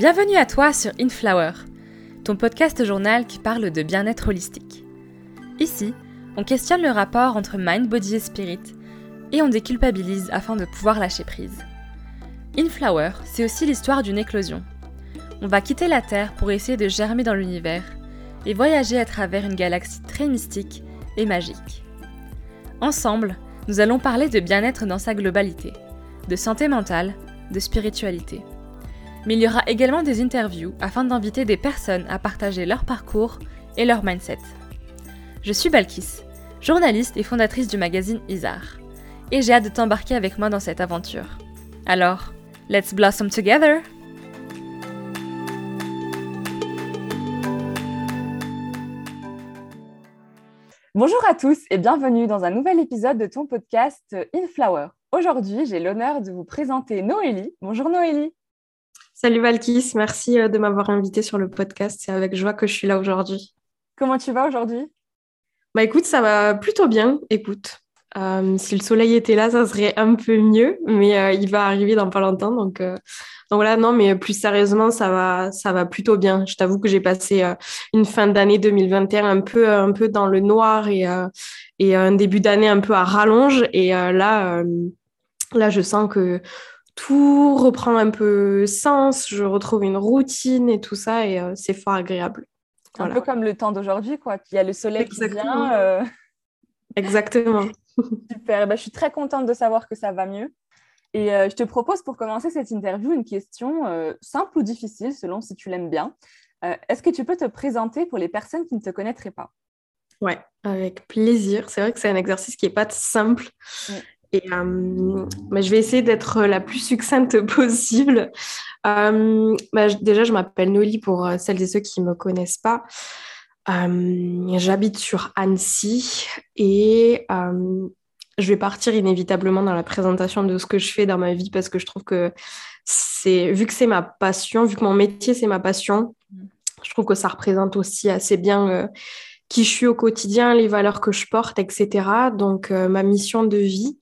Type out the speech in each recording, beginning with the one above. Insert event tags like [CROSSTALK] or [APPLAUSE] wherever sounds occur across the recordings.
Bienvenue à toi sur Inflower, ton podcast journal qui parle de bien-être holistique. Ici, on questionne le rapport entre mind, body et spirit et on déculpabilise afin de pouvoir lâcher prise. Inflower, c'est aussi l'histoire d'une éclosion. On va quitter la Terre pour essayer de germer dans l'univers et voyager à travers une galaxie très mystique et magique. Ensemble, nous allons parler de bien-être dans sa globalité, de santé mentale, de spiritualité. Mais il y aura également des interviews afin d'inviter des personnes à partager leur parcours et leur mindset. Je suis Balkis, journaliste et fondatrice du magazine Isar, et j'ai hâte de t'embarquer avec moi dans cette aventure. Alors, let's blossom together! Bonjour à tous et bienvenue dans un nouvel épisode de ton podcast In Flower. Aujourd'hui, j'ai l'honneur de vous présenter Noélie. Bonjour Noélie. Salut Valkis, merci euh, de m'avoir invité sur le podcast. C'est avec joie que je suis là aujourd'hui. Comment tu vas aujourd'hui? Bah écoute, ça va plutôt bien. Écoute, euh, si le soleil était là, ça serait un peu mieux, mais euh, il va arriver dans pas longtemps. Donc, donc voilà, non, mais plus sérieusement, ça va, ça va plutôt bien. Je t'avoue que j'ai passé une fin d'année 2021 un peu, un peu dans le noir et, et un début d'année un peu à rallonge. Et là, là, je sens que tout reprend un peu sens, je retrouve une routine et tout ça, et euh, c'est fort agréable. Un peu comme le temps d'aujourd'hui, quoi. Il y a le soleil qui vient. Euh. Exactement. [LAUGHS] Super, bah, je suis très contente de savoir que ça va mieux. Et euh, je te propose pour commencer cette interview une question simple ou difficile, selon si tu l'aimes bien. Est-ce que tu peux te présenter pour les personnes qui ne te connaîtraient pas? Ouais, avec plaisir. C'est vrai que c'est un exercice qui n'est pas simple. Et euh, bah, je vais essayer d'être la plus succincte [LAUGHS] possible. Euh, bah, déjà, je m'appelle Noli pour euh, celles et ceux qui ne me connaissent pas. J'habite sur Annecy et je vais partir inévitablement dans la présentation de ce que je fais dans ma vie parce que je trouve que c'est, vu que c'est ma passion, vu que mon métier c'est ma passion, je trouve que ça représente aussi assez bien qui je suis au quotidien, les valeurs que je porte, etc. Donc, euh, ma mission de vie,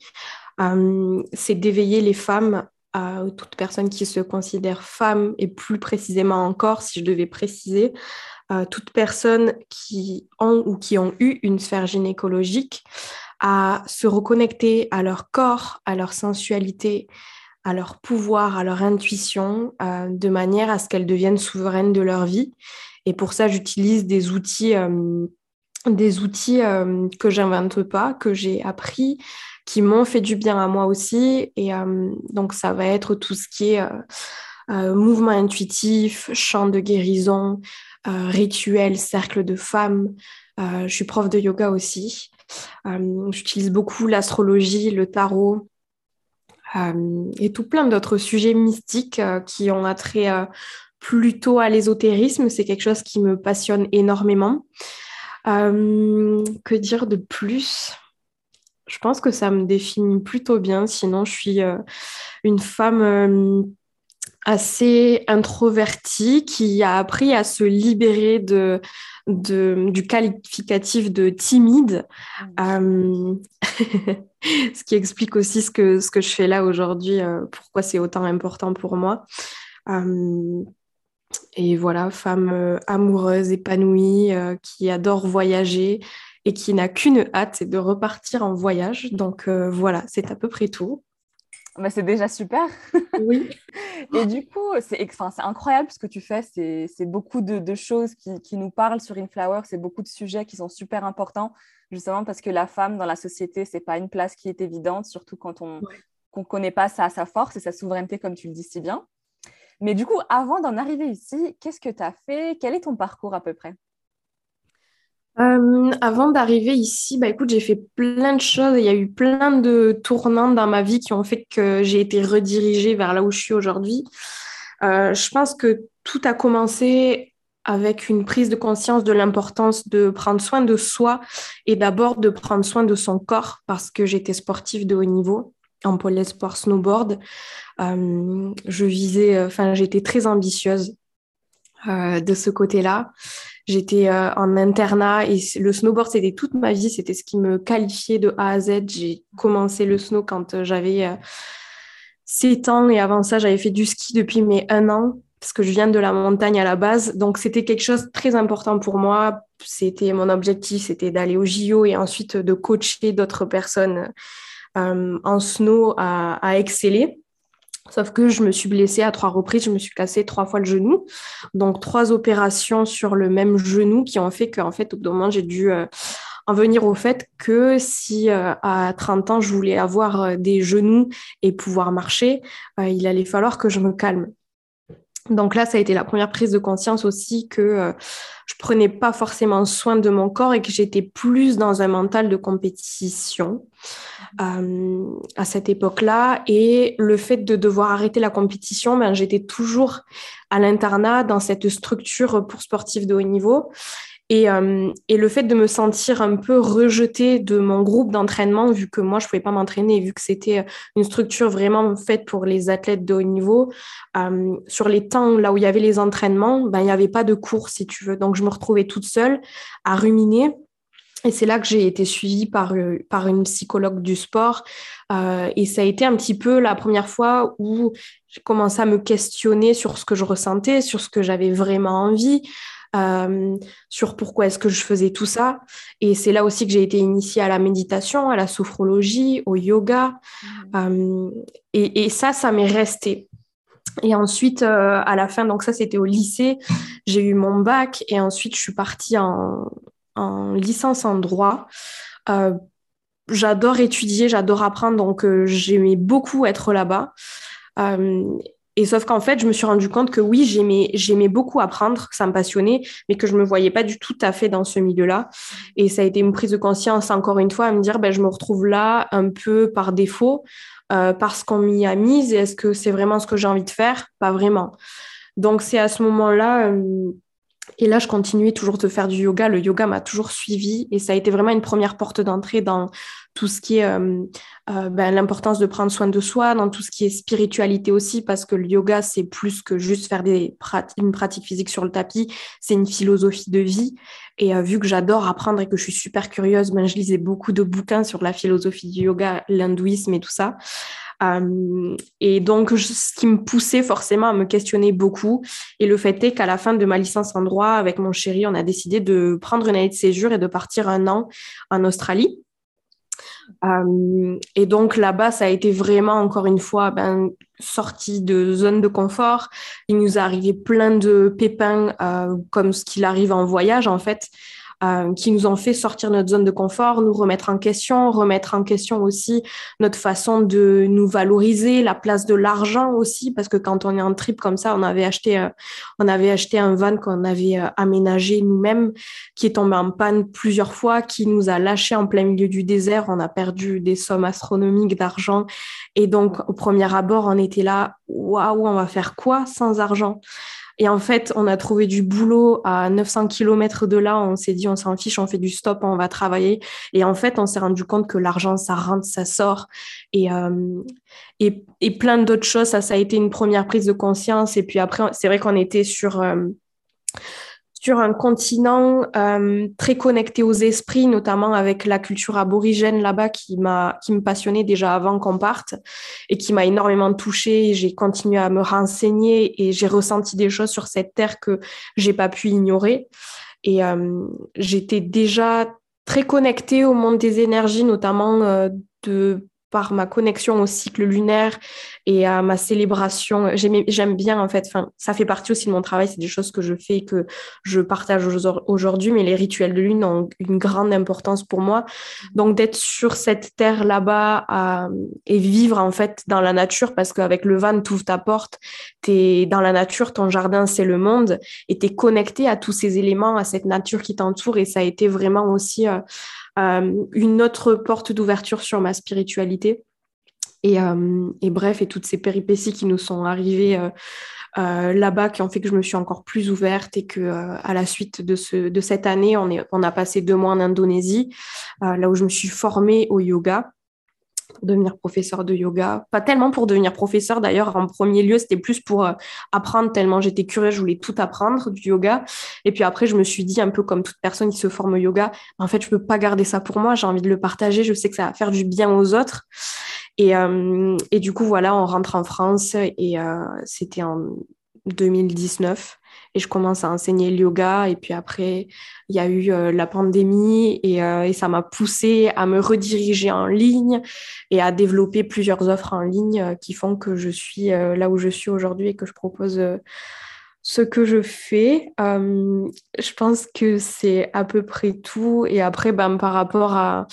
euh, c'est d'éveiller les femmes à toute personne qui se considère femme et plus précisément encore, si je devais préciser, euh, toute personne qui ont ou qui ont eu une sphère gynécologique à se reconnecter à leur corps, à leur sensualité, à leur pouvoir, à leur intuition, de manière à ce qu'elles deviennent souveraines de leur vie. Et pour ça, j'utilise des outils des outils euh, que j'invente pas, que j'ai appris, qui m'ont fait du bien à moi aussi. Et euh, donc, ça va être tout ce qui est euh, mouvement intuitif, chant de guérison, rituel, cercle de femmes. je suis prof de yoga aussi. J'utilise beaucoup l'astrologie, le tarot. et tout plein d'autres sujets mystiques qui ont attrait plutôt à l'ésotérisme. C'est quelque chose qui me passionne énormément. Euh, que dire de plus? Je pense que ça me définit plutôt bien. Sinon, je suis euh, une femme euh, assez introvertie qui a appris à se libérer de, du qualificatif de timide. Mmh. [LAUGHS] ce qui explique aussi ce que, ce que je fais là aujourd'hui, pourquoi c'est autant important pour moi. Et voilà, femme euh, amoureuse, épanouie, euh, qui adore voyager et qui n'a qu'une hâte, c'est de repartir en voyage. Donc euh, voilà, c'est à peu près tout. Bah, c'est déjà super. [LAUGHS] Oui. et du coup, c'est incroyable ce que tu fais. C'est beaucoup de, choses qui, nous parlent sur InFlower. C'est beaucoup de sujets qui sont super importants, justement parce que la femme dans la société, c'est pas une place qui est évidente, surtout quand on ne connaît pas sa, sa force et sa souveraineté, comme tu le dis si bien. Mais du coup, avant d'en arriver ici, qu'est-ce que tu as fait? Quel est ton parcours à peu près? Euh, avant d'arriver ici, bah écoute, j'ai fait plein de choses. Il y a eu plein de tournants dans ma vie qui ont fait que j'ai été redirigée vers là où je suis aujourd'hui. Euh, je pense que tout a commencé avec une prise de conscience de l'importance de prendre soin de soi et d'abord de prendre soin de son corps parce que j'étais sportive de haut niveau en pôle sport snowboard. Euh, je visais, euh, enfin, j'étais très ambitieuse euh, de ce côté-là. J'étais en internat et le snowboard, c'était toute ma vie. C'était ce qui me qualifiait de A à Z. J'ai commencé le snow quand j'avais 7 ans et avant ça, j'avais fait du ski depuis mes 1 an. parce que je viens de la montagne à la base. Donc, c'était quelque chose de très important pour moi. C'était mon objectif, c'était d'aller au JO et ensuite de coacher d'autres personnes en snow à, à, exceller. Sauf que je me suis blessée à trois reprises, je me suis cassé trois fois le genou. Donc, trois opérations sur le même genou qui ont fait qu'en fait, au bout moment, j'ai dû euh, en venir au fait que si euh, à 30 ans, je voulais avoir des genoux et pouvoir marcher, il allait falloir que je me calme. Donc là, ça a été la première prise de conscience aussi que euh, je prenais pas forcément soin de mon corps et que j'étais plus dans un mental de compétition euh, à cette époque-là. Et le fait de devoir arrêter la compétition, ben, j'étais toujours à l'internat dans cette structure pour sportifs de haut niveau. Et, euh, et, le fait de me sentir un peu rejetée de mon groupe d'entraînement, vu que moi, je ne pouvais pas m'entraîner, vu que c'était une structure vraiment faite pour les athlètes de haut niveau, euh, sur les temps là où il y avait les entraînements, ben, il n'y avait pas de cours, si tu veux. Donc, je me retrouvais toute seule à ruminer. Et c'est là que j'ai été suivie par, euh, par une psychologue du sport. Euh, et ça a été un petit peu la première fois où j'ai commencé à me questionner sur ce que je ressentais, sur ce que j'avais vraiment envie. Euh, sur pourquoi est-ce que je faisais tout ça. Et c'est là aussi que j'ai été initiée à la méditation, à la sophrologie, au yoga. Mmh. Euh, et, ça, ça m'est resté. Et ensuite, euh, à la fin, donc ça, c'était au lycée, j'ai eu mon bac et ensuite, je suis partie en, en licence en droit. j'adore étudier, j'adore apprendre, donc j'aimais beaucoup être là-bas. Et sauf qu'en fait, je me suis rendu compte que oui, j'aimais, j'aimais beaucoup apprendre, ça me passionnait, mais que je me voyais pas du tout à fait dans ce milieu-là. Et ça a été une prise de conscience, encore une fois, à me dire, ben, je me retrouve là un peu par défaut, euh, parce qu'on m'y a mise. Et est-ce que c'est vraiment ce que j'ai envie de faire? Pas vraiment. Donc, c'est à ce moment-là. Euh, et là, je continuais toujours de faire du yoga. Le yoga m'a toujours suivi et ça a été vraiment une première porte d'entrée dans tout ce qui est euh, euh, ben, l'importance de prendre soin de soi, dans tout ce qui est spiritualité aussi, parce que le yoga, c'est plus que juste faire des une pratique physique sur le tapis, c'est une philosophie de vie. Et euh, vu que j'adore apprendre et que je suis super curieuse, ben, je lisais beaucoup de bouquins sur la philosophie du yoga, l'hindouisme et tout ça. Euh, et donc, ce qui me poussait forcément à me questionner beaucoup. Et le fait est qu'à la fin de ma licence en droit, avec mon chéri, on a décidé de prendre une année de séjour et de partir un an en Australie. Euh, et donc là-bas, ça a été vraiment, encore une fois, ben, sorti de zone de confort. Il nous est arrivé plein de pépins, euh, comme ce qu'il arrive en voyage, en fait. Euh, qui nous ont fait sortir notre zone de confort, nous remettre en question, remettre en question aussi notre façon de nous valoriser, la place de l'argent aussi, parce que quand on est en trip comme ça, on avait acheté, euh, on avait acheté un van qu'on avait euh, aménagé nous-mêmes, qui est tombé en panne plusieurs fois, qui nous a lâché en plein milieu du désert, on a perdu des sommes astronomiques d'argent, et donc au premier abord, on était là, waouh, on va faire quoi sans argent? Et en fait, on a trouvé du boulot à 900 km de là. On s'est dit, on s'en fiche, on fait du stop, on va travailler. Et en fait, on s'est rendu compte que l'argent, ça rentre, ça sort. Et, euh, et, et, plein d'autres choses. Ça, ça a été une première prise de conscience. Et puis après, c'est vrai qu'on était sur... Euh, sur un continent euh, très connecté aux esprits, notamment avec la culture aborigène là-bas qui m'a qui me passionnait déjà avant qu'on parte et qui m'a énormément touchée. J'ai continué à me renseigner et j'ai ressenti des choses sur cette terre que j'ai pas pu ignorer. Et euh, j'étais déjà très connectée au monde des énergies, notamment euh, de par ma connexion au cycle lunaire et à ma célébration. J'aime bien, en fait, enfin, ça fait partie aussi de mon travail, c'est des choses que je fais et que je partage aujourd'hui, mais les rituels de lune ont une grande importance pour moi. Donc, d'être sur cette terre là-bas et vivre, en fait, dans la nature, parce qu'avec le van, tu ouvres ta porte, tu es dans la nature, ton jardin, c'est le monde, et tu es connecté à tous ces éléments, à cette nature qui t'entoure, et ça a été vraiment aussi... Euh, une autre porte d'ouverture sur ma spiritualité. Et, euh, et, bref, et toutes ces péripéties qui nous sont arrivées euh, là-bas qui ont fait que je me suis encore plus ouverte et que à la suite de, ce, cette année, on a passé deux mois en Indonésie, là où je me suis formée au yoga devenir professeur de yoga. Pas tellement pour devenir professeur d'ailleurs, en premier lieu, c'était plus pour euh, apprendre tellement j'étais curieuse, je voulais tout apprendre du yoga. Et puis après, je me suis dit, un peu comme toute personne qui se forme au yoga, en fait, je peux pas garder ça pour moi, j'ai envie de le partager, je sais que ça va faire du bien aux autres. Et, euh, et du coup, voilà, on rentre en France et euh, c'était en 2019 et je commence à enseigner le yoga. Et puis après, il y a eu euh, la pandémie et, euh, et ça m'a poussé à me rediriger en ligne et à développer plusieurs offres en ligne euh, qui font que je suis là où je suis aujourd'hui et que je propose ce que je fais. je pense que c'est à peu près tout. Et après, ben, par rapport à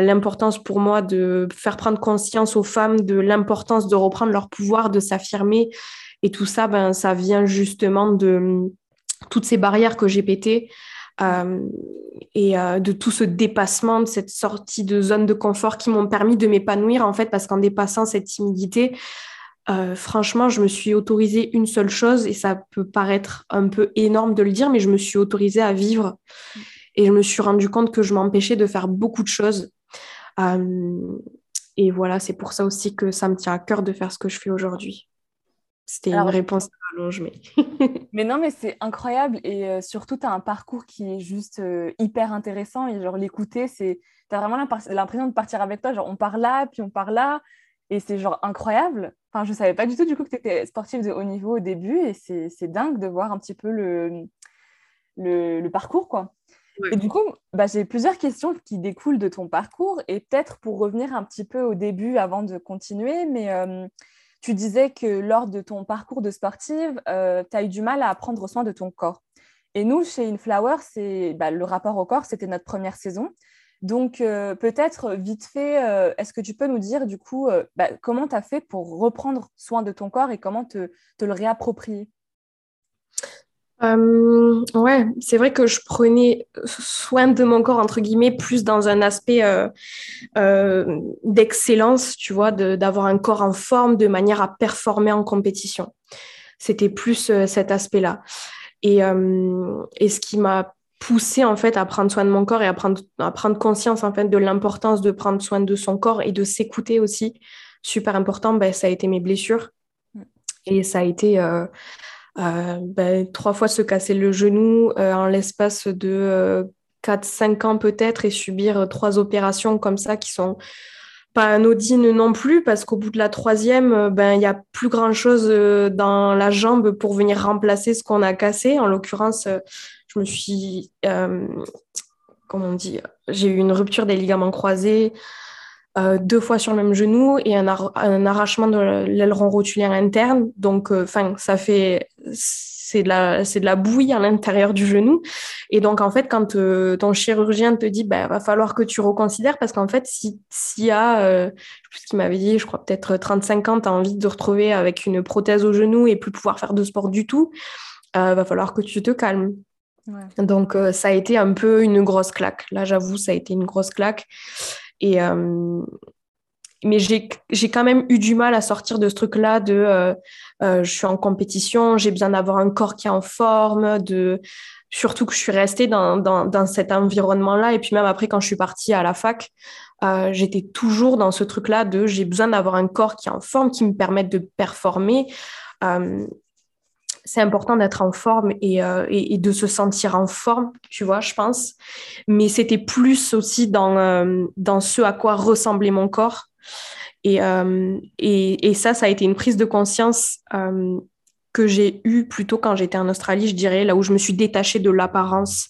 l'importance pour moi de faire prendre conscience aux femmes de l'importance de reprendre leur pouvoir, de s'affirmer et tout ça, ben, ça vient justement de hum, toutes ces barrières que j'ai pétées euh, et euh, de tout ce dépassement, de cette sortie de zone de confort qui m'ont permis de m'épanouir, en fait, parce qu'en dépassant cette timidité, euh, franchement, je me suis autorisée une seule chose, et ça peut paraître un peu énorme de le dire, mais je me suis autorisée à vivre. Et je me suis rendu compte que je m'empêchais de faire beaucoup de choses. et voilà, c'est pour ça aussi que ça me tient à cœur de faire ce que je fais aujourd'hui. C'était une réponse à rallonge, mais... [LAUGHS] mais non, mais c'est incroyable. Et euh, surtout, tu as un parcours qui est juste euh, hyper intéressant. Et genre, l'écouter, c'est... Tu as vraiment l'impression de partir avec toi. Genre, on part là, puis on part là. Et c'est genre incroyable. Enfin, je savais pas du tout, du coup, que tu étais sportive de haut niveau au début. Et c'est dingue de voir un petit peu le, le, le parcours, quoi. Et du coup, bah, j'ai plusieurs questions qui découlent de ton parcours. Et peut-être pour revenir un petit peu au début avant de continuer, mais... Euh, tu disais que lors de ton parcours de sportive, euh, tu as eu du mal à prendre soin de ton corps. Et nous, chez Inflower, bah, le rapport au corps, c'était notre première saison. Donc, euh, peut-être vite fait, euh, est-ce que tu peux nous dire du coup bah, comment tu as fait pour reprendre soin de ton corps et comment te le réapproprier? Euh, ouais, c'est vrai que je prenais soin de mon corps, entre guillemets, plus dans un aspect euh, euh, d'excellence, tu vois, d'avoir un corps en forme de manière à performer en compétition. C'était plus euh, cet aspect-là. Et, et, ce qui m'a poussé en fait à prendre soin de mon corps et à prendre, à prendre conscience en fait de l'importance de prendre soin de son corps et de s'écouter aussi, super important, ben, ça a été mes blessures. Mm. Et ça a été ben, trois fois se casser le genou euh, en l'espace de 4-5 euh, ans peut-être et subir trois opérations comme ça qui sont pas anodines non plus parce qu'au bout de la troisième, ben il y a plus grand chose dans la jambe pour venir remplacer ce qu'on a cassé. En l'occurrence, je me suis, comment on dit, j'ai eu une rupture des ligaments croisés. deux fois sur le même genou et un, un arrachement de l'aileron rotulaire interne. Donc, ça fait c'est de la c'est de la bouillie à l'intérieur du genou. Et donc en fait quand euh, ton chirurgien te dit bah va falloir que tu reconsidères parce qu'en fait si s'il y a euh, ce qu'il m'avait dit je crois peut-être 35 ans tu as envie de te retrouver avec une prothèse au genou et plus pouvoir faire de sport du tout euh, va falloir que tu te calmes. Donc euh, ça a été un peu une grosse claque. Là j'avoue ça a été une grosse claque. Et mais j'ai quand même eu du mal à sortir de ce truc-là de euh, euh, je suis en compétition, j'ai besoin d'avoir un corps qui est en forme, de surtout que je suis restée dans, dans, dans cet environnement-là. Et puis même après, quand je suis partie à la fac, euh, j'étais toujours dans ce truc-là de j'ai besoin d'avoir un corps qui est en forme, qui me permette de performer. Euh, c'est important d'être en forme et, euh, et, et, de se sentir en forme, tu vois, je pense. Mais c'était plus aussi dans, dans ce à quoi ressemblait mon corps euh, et, et, ça, ça a été une prise de conscience euh, que j'ai eue plutôt quand j'étais en Australie, je dirais, là où je me suis détachée de l'apparence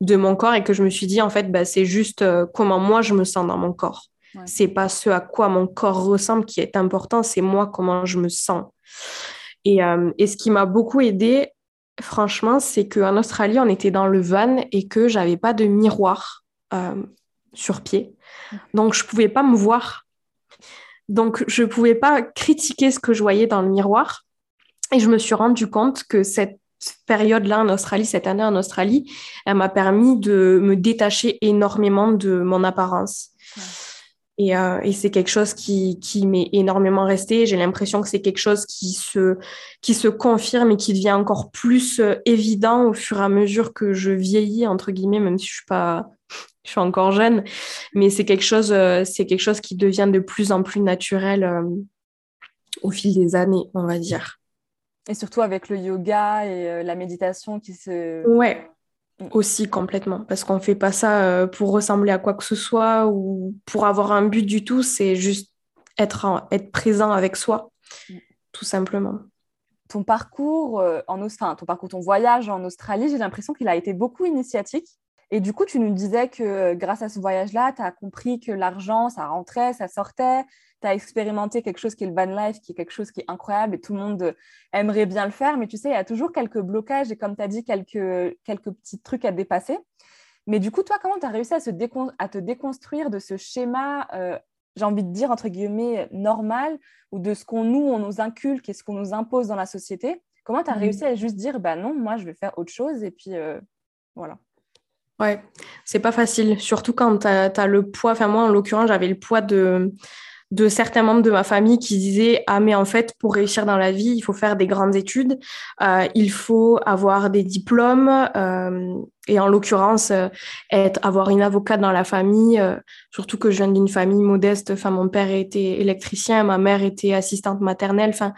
de mon corps et que je me suis dit, en fait, bah, c'est juste euh, comment moi je me sens dans mon corps. C'est pas ce à quoi mon corps ressemble qui est important, c'est moi comment je me sens. Et, et ce qui m'a beaucoup aidé, franchement, c'est qu'en Australie, on était dans le van et que j'avais pas de miroir sur pied. Donc, je pouvais pas me voir donc, je ne pouvais pas critiquer ce que je voyais dans le miroir. Et je me suis rendu compte que cette période-là en Australie, cette année en Australie, elle m'a permis de me détacher énormément de mon apparence. Et, euh, et c'est quelque chose qui, qui m'est énormément resté. J'ai l'impression que c'est quelque chose qui se, qui se confirme et qui devient encore plus euh, évident au fur et à mesure que je vieillis, entre guillemets, même si je suis pas je suis encore jeune, mais c'est quelque chose, euh, c'est quelque chose qui devient de plus en plus naturel euh, au fil des années, on va dire. Et surtout avec le yoga et la méditation qui se. Ouais. Aussi complètement, parce qu'on fait pas ça pour ressembler à quoi que ce soit ou pour avoir un but du tout, c'est juste être, être présent avec soi, mm. tout simplement. ton parcours en enfin, ton parcours, ton voyage en Australie, j'ai l'impression qu'il a été beaucoup initiatique. Et du coup, tu nous disais que grâce à ce voyage-là, tu as compris que l'argent, ça rentrait, ça sortait. Tu as expérimenté quelque chose qui est le van life, qui est quelque chose qui est incroyable et tout le monde aimerait bien le faire. Mais tu sais, il y a toujours quelques blocages et comme tu as dit, quelques, quelques petits trucs à dépasser. Mais du coup, toi, comment tu as réussi à, se à, te déconstruire de ce schéma, euh, j'ai envie de dire, entre guillemets, normal, ou de ce qu'on nous, on nous inculque et ce qu'on nous impose dans la société? Comment tu as mmh. réussi à juste dire, bah non, moi, je vais faire autre chose et puis euh, voilà Ouais, c'est pas facile, surtout quand tu as, le poids. Enfin, moi, en l'occurrence, j'avais le poids de, de certains membres de ma famille qui disaient Ah, mais en fait, pour réussir dans la vie, il faut faire des grandes études, euh, il faut avoir des diplômes, euh, et en l'occurrence, euh, être, avoir une avocate dans la famille, surtout que je viens d'une famille modeste. Enfin, mon père était électricien, ma mère était assistante maternelle. Enfin,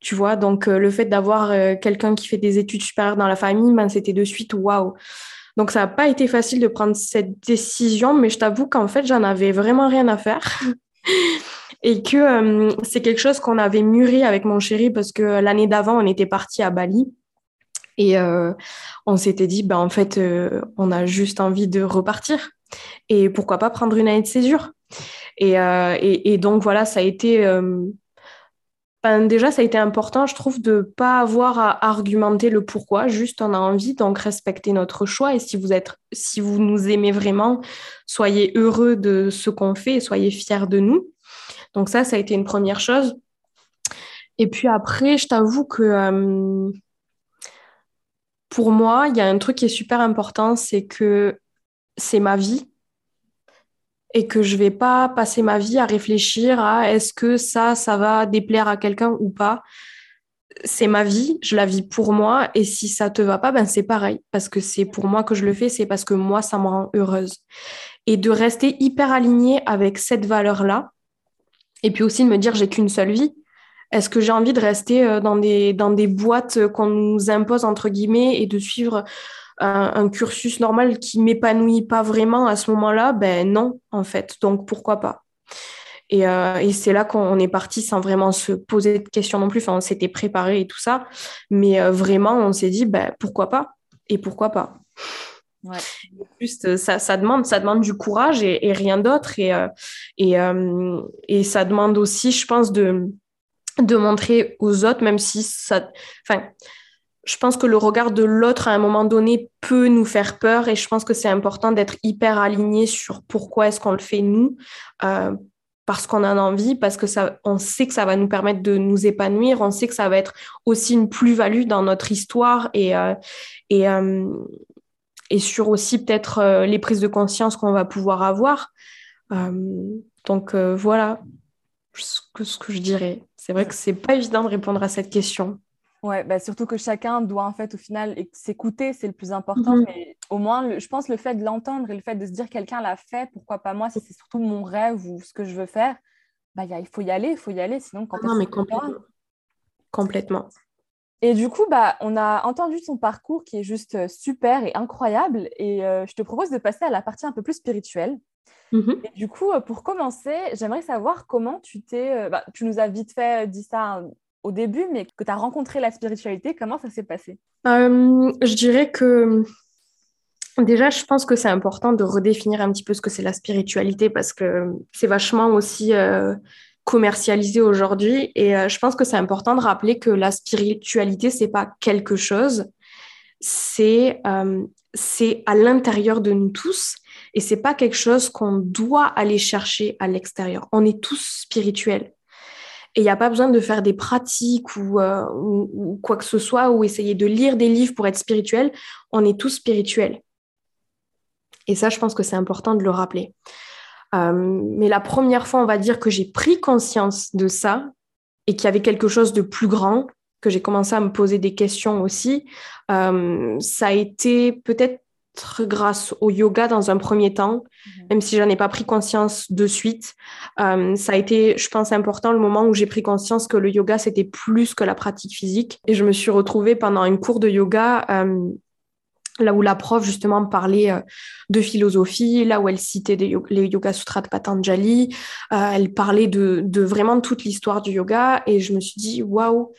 tu vois, donc le fait d'avoir quelqu'un qui fait des études supérieures dans la famille, ben, c'était de suite waouh. Donc, ça n'a pas été facile de prendre cette décision, mais je t'avoue qu'en fait, j'en avais vraiment rien à faire. Et que euh, c'est quelque chose qu'on avait mûri avec mon chéri parce que l'année d'avant, on était parti à Bali. Et euh, on s'était dit, ben, en fait, euh, on a juste envie de repartir. Et pourquoi pas prendre une année de césure et, donc, voilà, ça a été ben, déjà, ça a été important, je trouve, de ne pas avoir à argumenter le pourquoi, juste on a envie, donc respecter notre choix. Et si vous, êtes, si vous nous aimez vraiment, soyez heureux de ce qu'on fait et soyez fiers de nous. Donc ça, ça a été une première chose. Et puis après, je t'avoue que euh, pour moi, il y a un truc qui est super important, c'est que c'est ma vie et que je vais pas passer ma vie à réfléchir à est-ce que ça, ça va déplaire à quelqu'un ou pas. C'est ma vie, je la vis pour moi et si ça te va pas, ben c'est pareil parce que c'est pour moi que je le fais, c'est parce que moi ça me rend heureuse. Et de rester hyper alignée avec cette valeur-là et puis aussi de me dire j'ai qu'une seule vie. Est-ce que j'ai envie de rester euh, dans des, dans des boîtes qu'on nous impose entre guillemets et de suivre un, cursus normal qui m'épanouit pas vraiment à ce moment-là, ben non, en fait. Donc pourquoi pas? Et, euh, et c'est là qu'on est parti sans vraiment se poser de questions non plus. Enfin, on s'était préparé et tout ça. Mais euh, vraiment, on s'est dit, ben, pourquoi pas? Et pourquoi pas? Ouais. Juste, ça, ça, demande, ça demande du courage et, rien d'autre. Et, euh, et, et ça demande aussi, je pense, de, de montrer aux autres, même si ça... Enfin, je pense que le regard de l'autre à un moment donné peut nous faire peur et je pense que c'est important d'être hyper aligné sur pourquoi est-ce qu'on le fait nous, euh, parce qu'on en a envie, parce que ça, on sait que ça va nous permettre de nous épanouir, on sait que ça va être aussi une plus-value dans notre histoire et, euh, et, euh, et sur aussi peut-être les prises de conscience qu'on va pouvoir avoir. donc voilà ce que, ce que je dirais. C'est vrai que c'est pas évident de répondre à cette question. Ouais, bah surtout que chacun doit en fait au final s'écouter, c'est le plus important. Mhm. Mais au moins, je pense le fait de l'entendre et le fait de se dire quelqu'un l'a fait, pourquoi pas moi, si c'est surtout mon rêve ou ce que je veux faire, bah il faut y aller, il faut y aller, sinon quand Non, mais complètement. complètement. Et du coup, bah, on a entendu son parcours qui est juste euh, super et incroyable. Et euh, je te propose de passer à la partie un peu plus spirituelle. Mhm. Et du coup, euh, pour commencer, j'aimerais savoir comment tu t'es. Bah, tu nous as vite fait dit ça au début, mais que tu as rencontré la spiritualité, comment ça s'est passé? Euh, Je dirais que déjà, je pense que c'est important de redéfinir un petit peu ce que c'est la spiritualité parce que c'est vachement aussi euh, commercialisé aujourd'hui. Et euh, je pense que c'est important de rappeler que la spiritualité, c'est pas quelque chose, c'est c'est à l'intérieur de nous tous et c'est pas quelque chose qu'on doit aller chercher à l'extérieur. On est tous spirituels. Et il n'y a pas besoin de faire des pratiques euh, ou, quoi que ce soit, ou essayer de lire des livres pour être spirituel. On est tous spirituels. Et ça, je pense que c'est important de le rappeler. Euh, mais la première fois, on va dire que j'ai pris conscience de ça et qu'il y avait quelque chose de plus grand, que j'ai commencé à me poser des questions aussi, euh, ça a été peut-être grâce au yoga dans un premier temps, mhm. même si j'en ai pas pris conscience de suite. Euh, ça a été, je pense, important le moment où j'ai pris conscience que le yoga, c'était plus que la pratique physique. Et je me suis retrouvée pendant une cours de yoga, euh, là où la prof, justement, parlait euh, de philosophie, là où elle citait les Yoga Sutras de Patanjali. elle parlait de, de vraiment toute l'histoire du yoga. Et je me suis dit, waouh,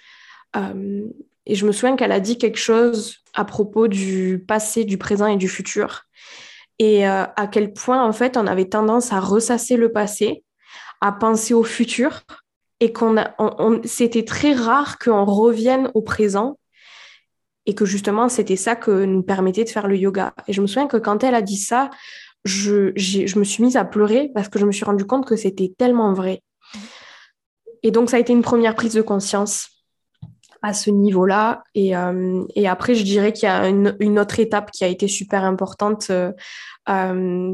et je me souviens qu'elle a dit quelque chose à propos du passé, du présent et du futur. Et à quel point, en fait, on avait tendance à ressasser le passé, à penser au futur, et qu'on c'était très rare qu'on revienne au présent et que justement c'était ça que nous permettait de faire le yoga. Et je me souviens que quand elle a dit ça, je, je me suis mise à pleurer parce que je me suis rendu compte que c'était tellement vrai. Et donc ça a été une première prise de conscience à ce niveau-là. Et, euh, et, après, je dirais qu'il y a une, autre étape qui a été super importante euh, euh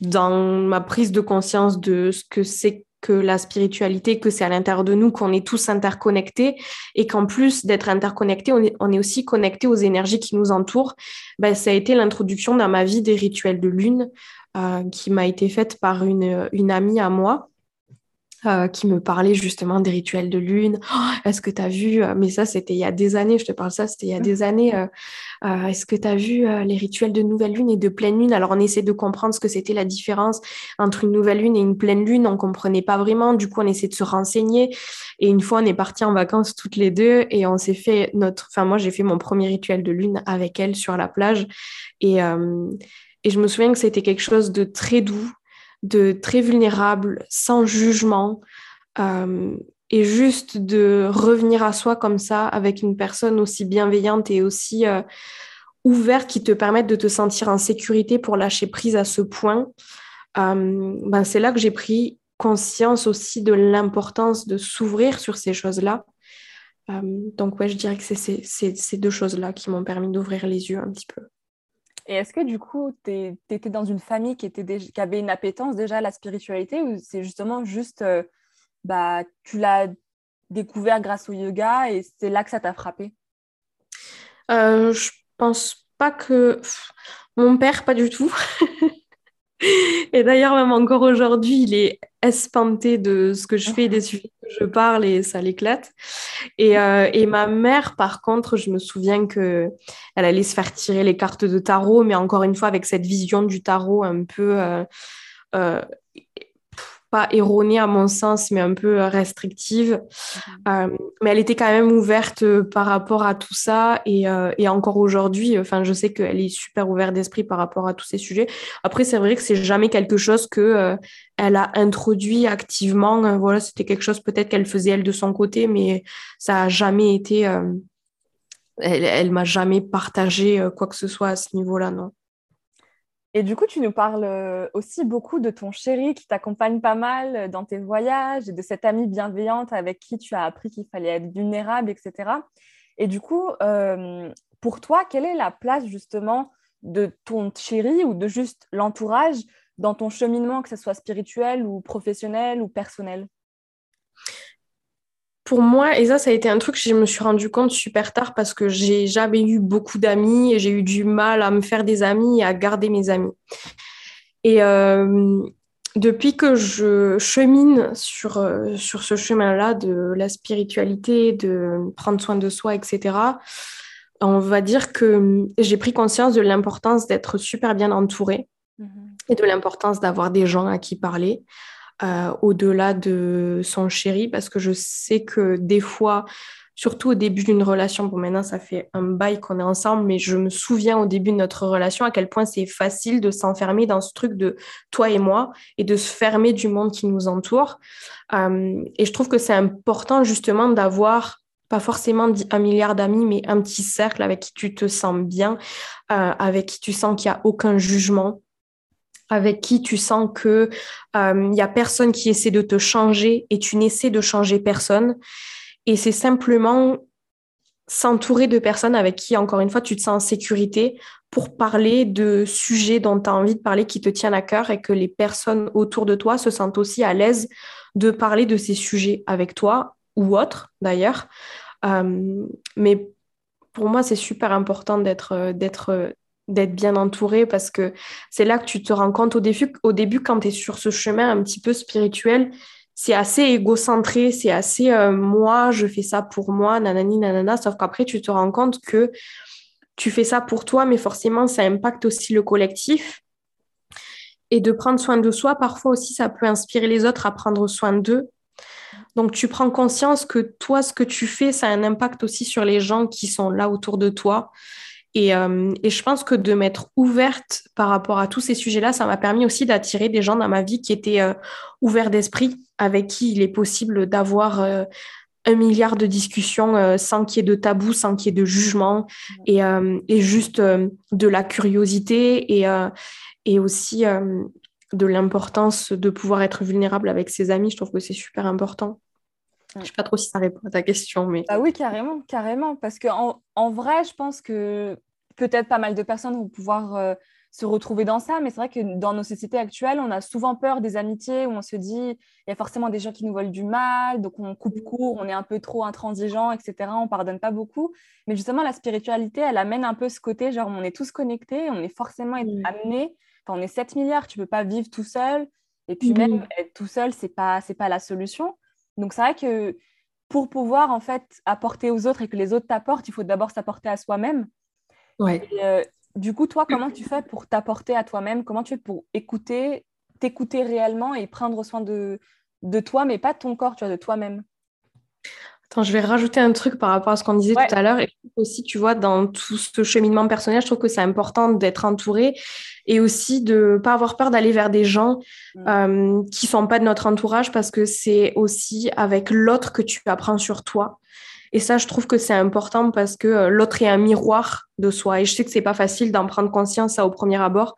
dans ma prise de conscience de ce que c'est que la spiritualité, que c'est à l'intérieur de nous, qu'on est tous interconnectés et qu'en plus d'être interconnectés, on est, aussi connectés aux énergies qui nous entourent. Ben, ça a été l'introduction dans ma vie des rituels de lune qui m'a été faite par une amie à moi euh, qui me parlait justement des rituels de lune. Oh, est-ce que tu as vu, euh, mais ça c'était il y a des années, je te parle ça, c'était il y a des années. Euh, est-ce que tu as vu les rituels de nouvelle lune et de pleine lune? Alors on essaie de comprendre ce que c'était la différence entre une nouvelle lune et une pleine lune. On comprenait pas vraiment. Du coup, on essaie de se renseigner. Et une fois, on est parti en vacances toutes les deux et on s'est fait notre. Enfin, moi, j'ai fait mon premier rituel de lune avec elle sur la plage. Et, et je me souviens que c'était quelque chose de très doux de très vulnérable, sans jugement, euh, et juste de revenir à soi comme ça avec une personne aussi bienveillante et aussi euh, ouverte qui te permette de te sentir en sécurité pour lâcher prise à ce point. Euh, ben c'est là que j'ai pris conscience aussi de l'importance de s'ouvrir sur ces choses-là. donc ouais, je dirais que c'est ces deux choses-là qui m'ont permis d'ouvrir les yeux un petit peu. Et est-ce que du coup, tu étais dans une famille qui, avait une appétence déjà à la spiritualité ou c'est justement juste, euh, bah, tu l'as découvert grâce au yoga et c'est là que ça t'a frappé? Euh, Je pense pas que... Mon père, pas du tout. [LAUGHS] Et d'ailleurs, même encore aujourd'hui, il est espanté de ce que je fais, des sujets que je parle et ça l'éclate. Et, euh, et, ma mère, par contre, je me souviens que elle allait se faire tirer les cartes de tarot, mais encore une fois avec cette vision du tarot un peu euh, euh, pas erronée à mon sens, mais un peu euh, restrictive. Mhm. Euh, mais elle était quand même ouverte euh, par rapport à tout ça. Et, et encore aujourd'hui, enfin, je sais qu'elle est super ouverte d'esprit par rapport à tous ces sujets. Après, c'est vrai que c'est jamais quelque chose que elle a introduit activement. voilà, c'était quelque chose peut-être qu'elle faisait elle de son côté, mais ça a jamais été. elle, elle m'a jamais partagé quoi que ce soit à ce niveau-là, non. Et du coup, tu nous parles euh, aussi beaucoup de ton chéri qui t'accompagne pas mal euh, dans tes voyages et de cette amie bienveillante avec qui tu as appris qu'il fallait être vulnérable, etc. Et du coup, euh, pour toi, quelle est la place justement de ton chéri ou de juste l'entourage dans ton cheminement, que ce soit spirituel ou professionnel ou personnel? Pour moi, et ça, ça a été un truc que je me suis rendu compte super tard parce que j'ai jamais eu beaucoup d'amis et j'ai eu du mal à me faire des amis et à garder mes amis. Et euh, depuis que je chemine sur, euh, sur ce chemin-là de la spiritualité, de prendre soin de soi, etc., on va dire que j'ai pris conscience de l'importance d'être super bien entourée mm-hmm. et de l'importance d'avoir des gens à qui parler. Euh, au-delà de son chéri, parce que je sais que des fois, surtout au début d'une relation, bon maintenant ça fait un bail qu'on est ensemble, mais je me souviens au début de notre relation à quel point c'est facile de s'enfermer dans ce truc de toi et moi et de se fermer du monde qui nous entoure. Euh, et je trouve que c'est important justement d'avoir pas forcément un milliard d'amis, mais un petit cercle avec qui tu te sens bien, euh, avec qui tu sens qu'il n'y a aucun jugement, avec qui tu sens que il euh, y a personne qui essaie de te changer et tu n'essaies de changer personne. Et c'est simplement s'entourer de personnes avec qui, encore une fois, tu te sens en sécurité pour parler de sujets dont tu as envie de parler, qui te tiennent à cœur et que les personnes autour de toi se sentent aussi à l'aise de parler de ces sujets avec toi ou autres d'ailleurs. Euh, mais pour moi, c'est super important d'être d'être bien entouré parce que c'est là que tu te rends compte au début, au début quand tu es sur ce chemin un petit peu spirituel, c'est assez égocentré, c'est assez euh, moi, je fais ça pour moi, nanani, nanana, sauf qu'après tu te rends compte que tu fais ça pour toi, mais forcément ça impacte aussi le collectif. Et de prendre soin de soi, parfois aussi ça peut inspirer les autres à prendre soin d'eux. Donc tu prends conscience que toi, ce que tu fais, ça a un impact aussi sur les gens qui sont là autour de toi. Et, euh, et je pense que de m'être ouverte par rapport à tous ces sujets-là, ça m'a permis aussi d'attirer des gens dans ma vie qui étaient euh, ouverts d'esprit, avec qui il est possible d'avoir euh, un milliard de discussions sans qu'il y ait de tabou, sans qu'il y ait de jugement, et, et juste de la curiosité et, et aussi de l'importance de pouvoir être vulnérable avec ses amis. Je trouve que c'est super important. Je ne sais pas trop si ça répond à ta question, mais... Ah oui, carrément, carrément. Parce qu'en en vrai, je pense que peut-être pas mal de personnes vont pouvoir euh, se retrouver dans ça, mais c'est vrai que dans nos sociétés actuelles, on a souvent peur des amitiés où on se dit il y a forcément des gens qui nous veulent du mal, donc on coupe court, on est un peu trop intransigeant, etc. On pardonne pas beaucoup. Mais justement, la spiritualité, elle amène un peu ce côté genre on est tous connectés, on est forcément amenés. Enfin, on est 7 milliards, tu peux pas vivre tout seul. Et puis même être tout seul, c'est pas c'est pas la solution. Donc c'est vrai que pour pouvoir en fait apporter aux autres et que les autres t'apportent, il faut d'abord s'apporter à soi-même. Ouais. Euh, du coup, toi, comment tu fais pour t'apporter à toi-même? Comment tu fais pour écouter, t'écouter réellement et prendre soin de, de toi, mais pas de ton corps, tu vois, de toi-même? Attends, je vais rajouter un truc par rapport à ce qu'on disait tout à l'heure. Et aussi, tu vois, dans tout ce cheminement personnel, je trouve que c'est important d'être entouré et aussi de ne pas avoir peur d'aller vers des gens mm. euh, qui ne sont pas de notre entourage parce que c'est aussi avec l'autre que tu apprends sur toi. Et ça, je trouve que c'est important parce que euh, l'autre est un miroir de soi. Et je sais que c'est pas facile d'en prendre conscience ça, au premier abord,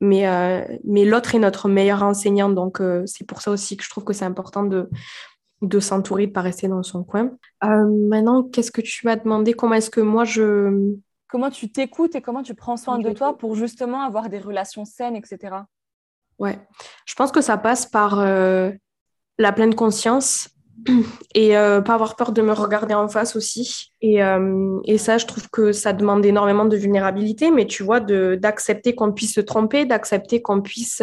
mais, euh, mais l'autre est notre meilleur enseignant. Donc, c'est pour ça aussi que je trouve que c'est important de, de s'entourer, de ne pas rester dans son coin. Euh, maintenant, qu'est-ce que tu m'as demandé? Comment est-ce que moi je... Comment tu t'écoutes et comment tu prends soin de toi pour justement avoir des relations saines, etc. Ouais, je pense que ça passe par euh, la pleine conscience [CLEARS THROAT] et euh, pas avoir peur de me regarder en face aussi. Et, et, ça, je trouve que ça demande énormément de vulnérabilité, mais tu vois, d'accepter qu'on puisse se tromper, d'accepter qu'on puisse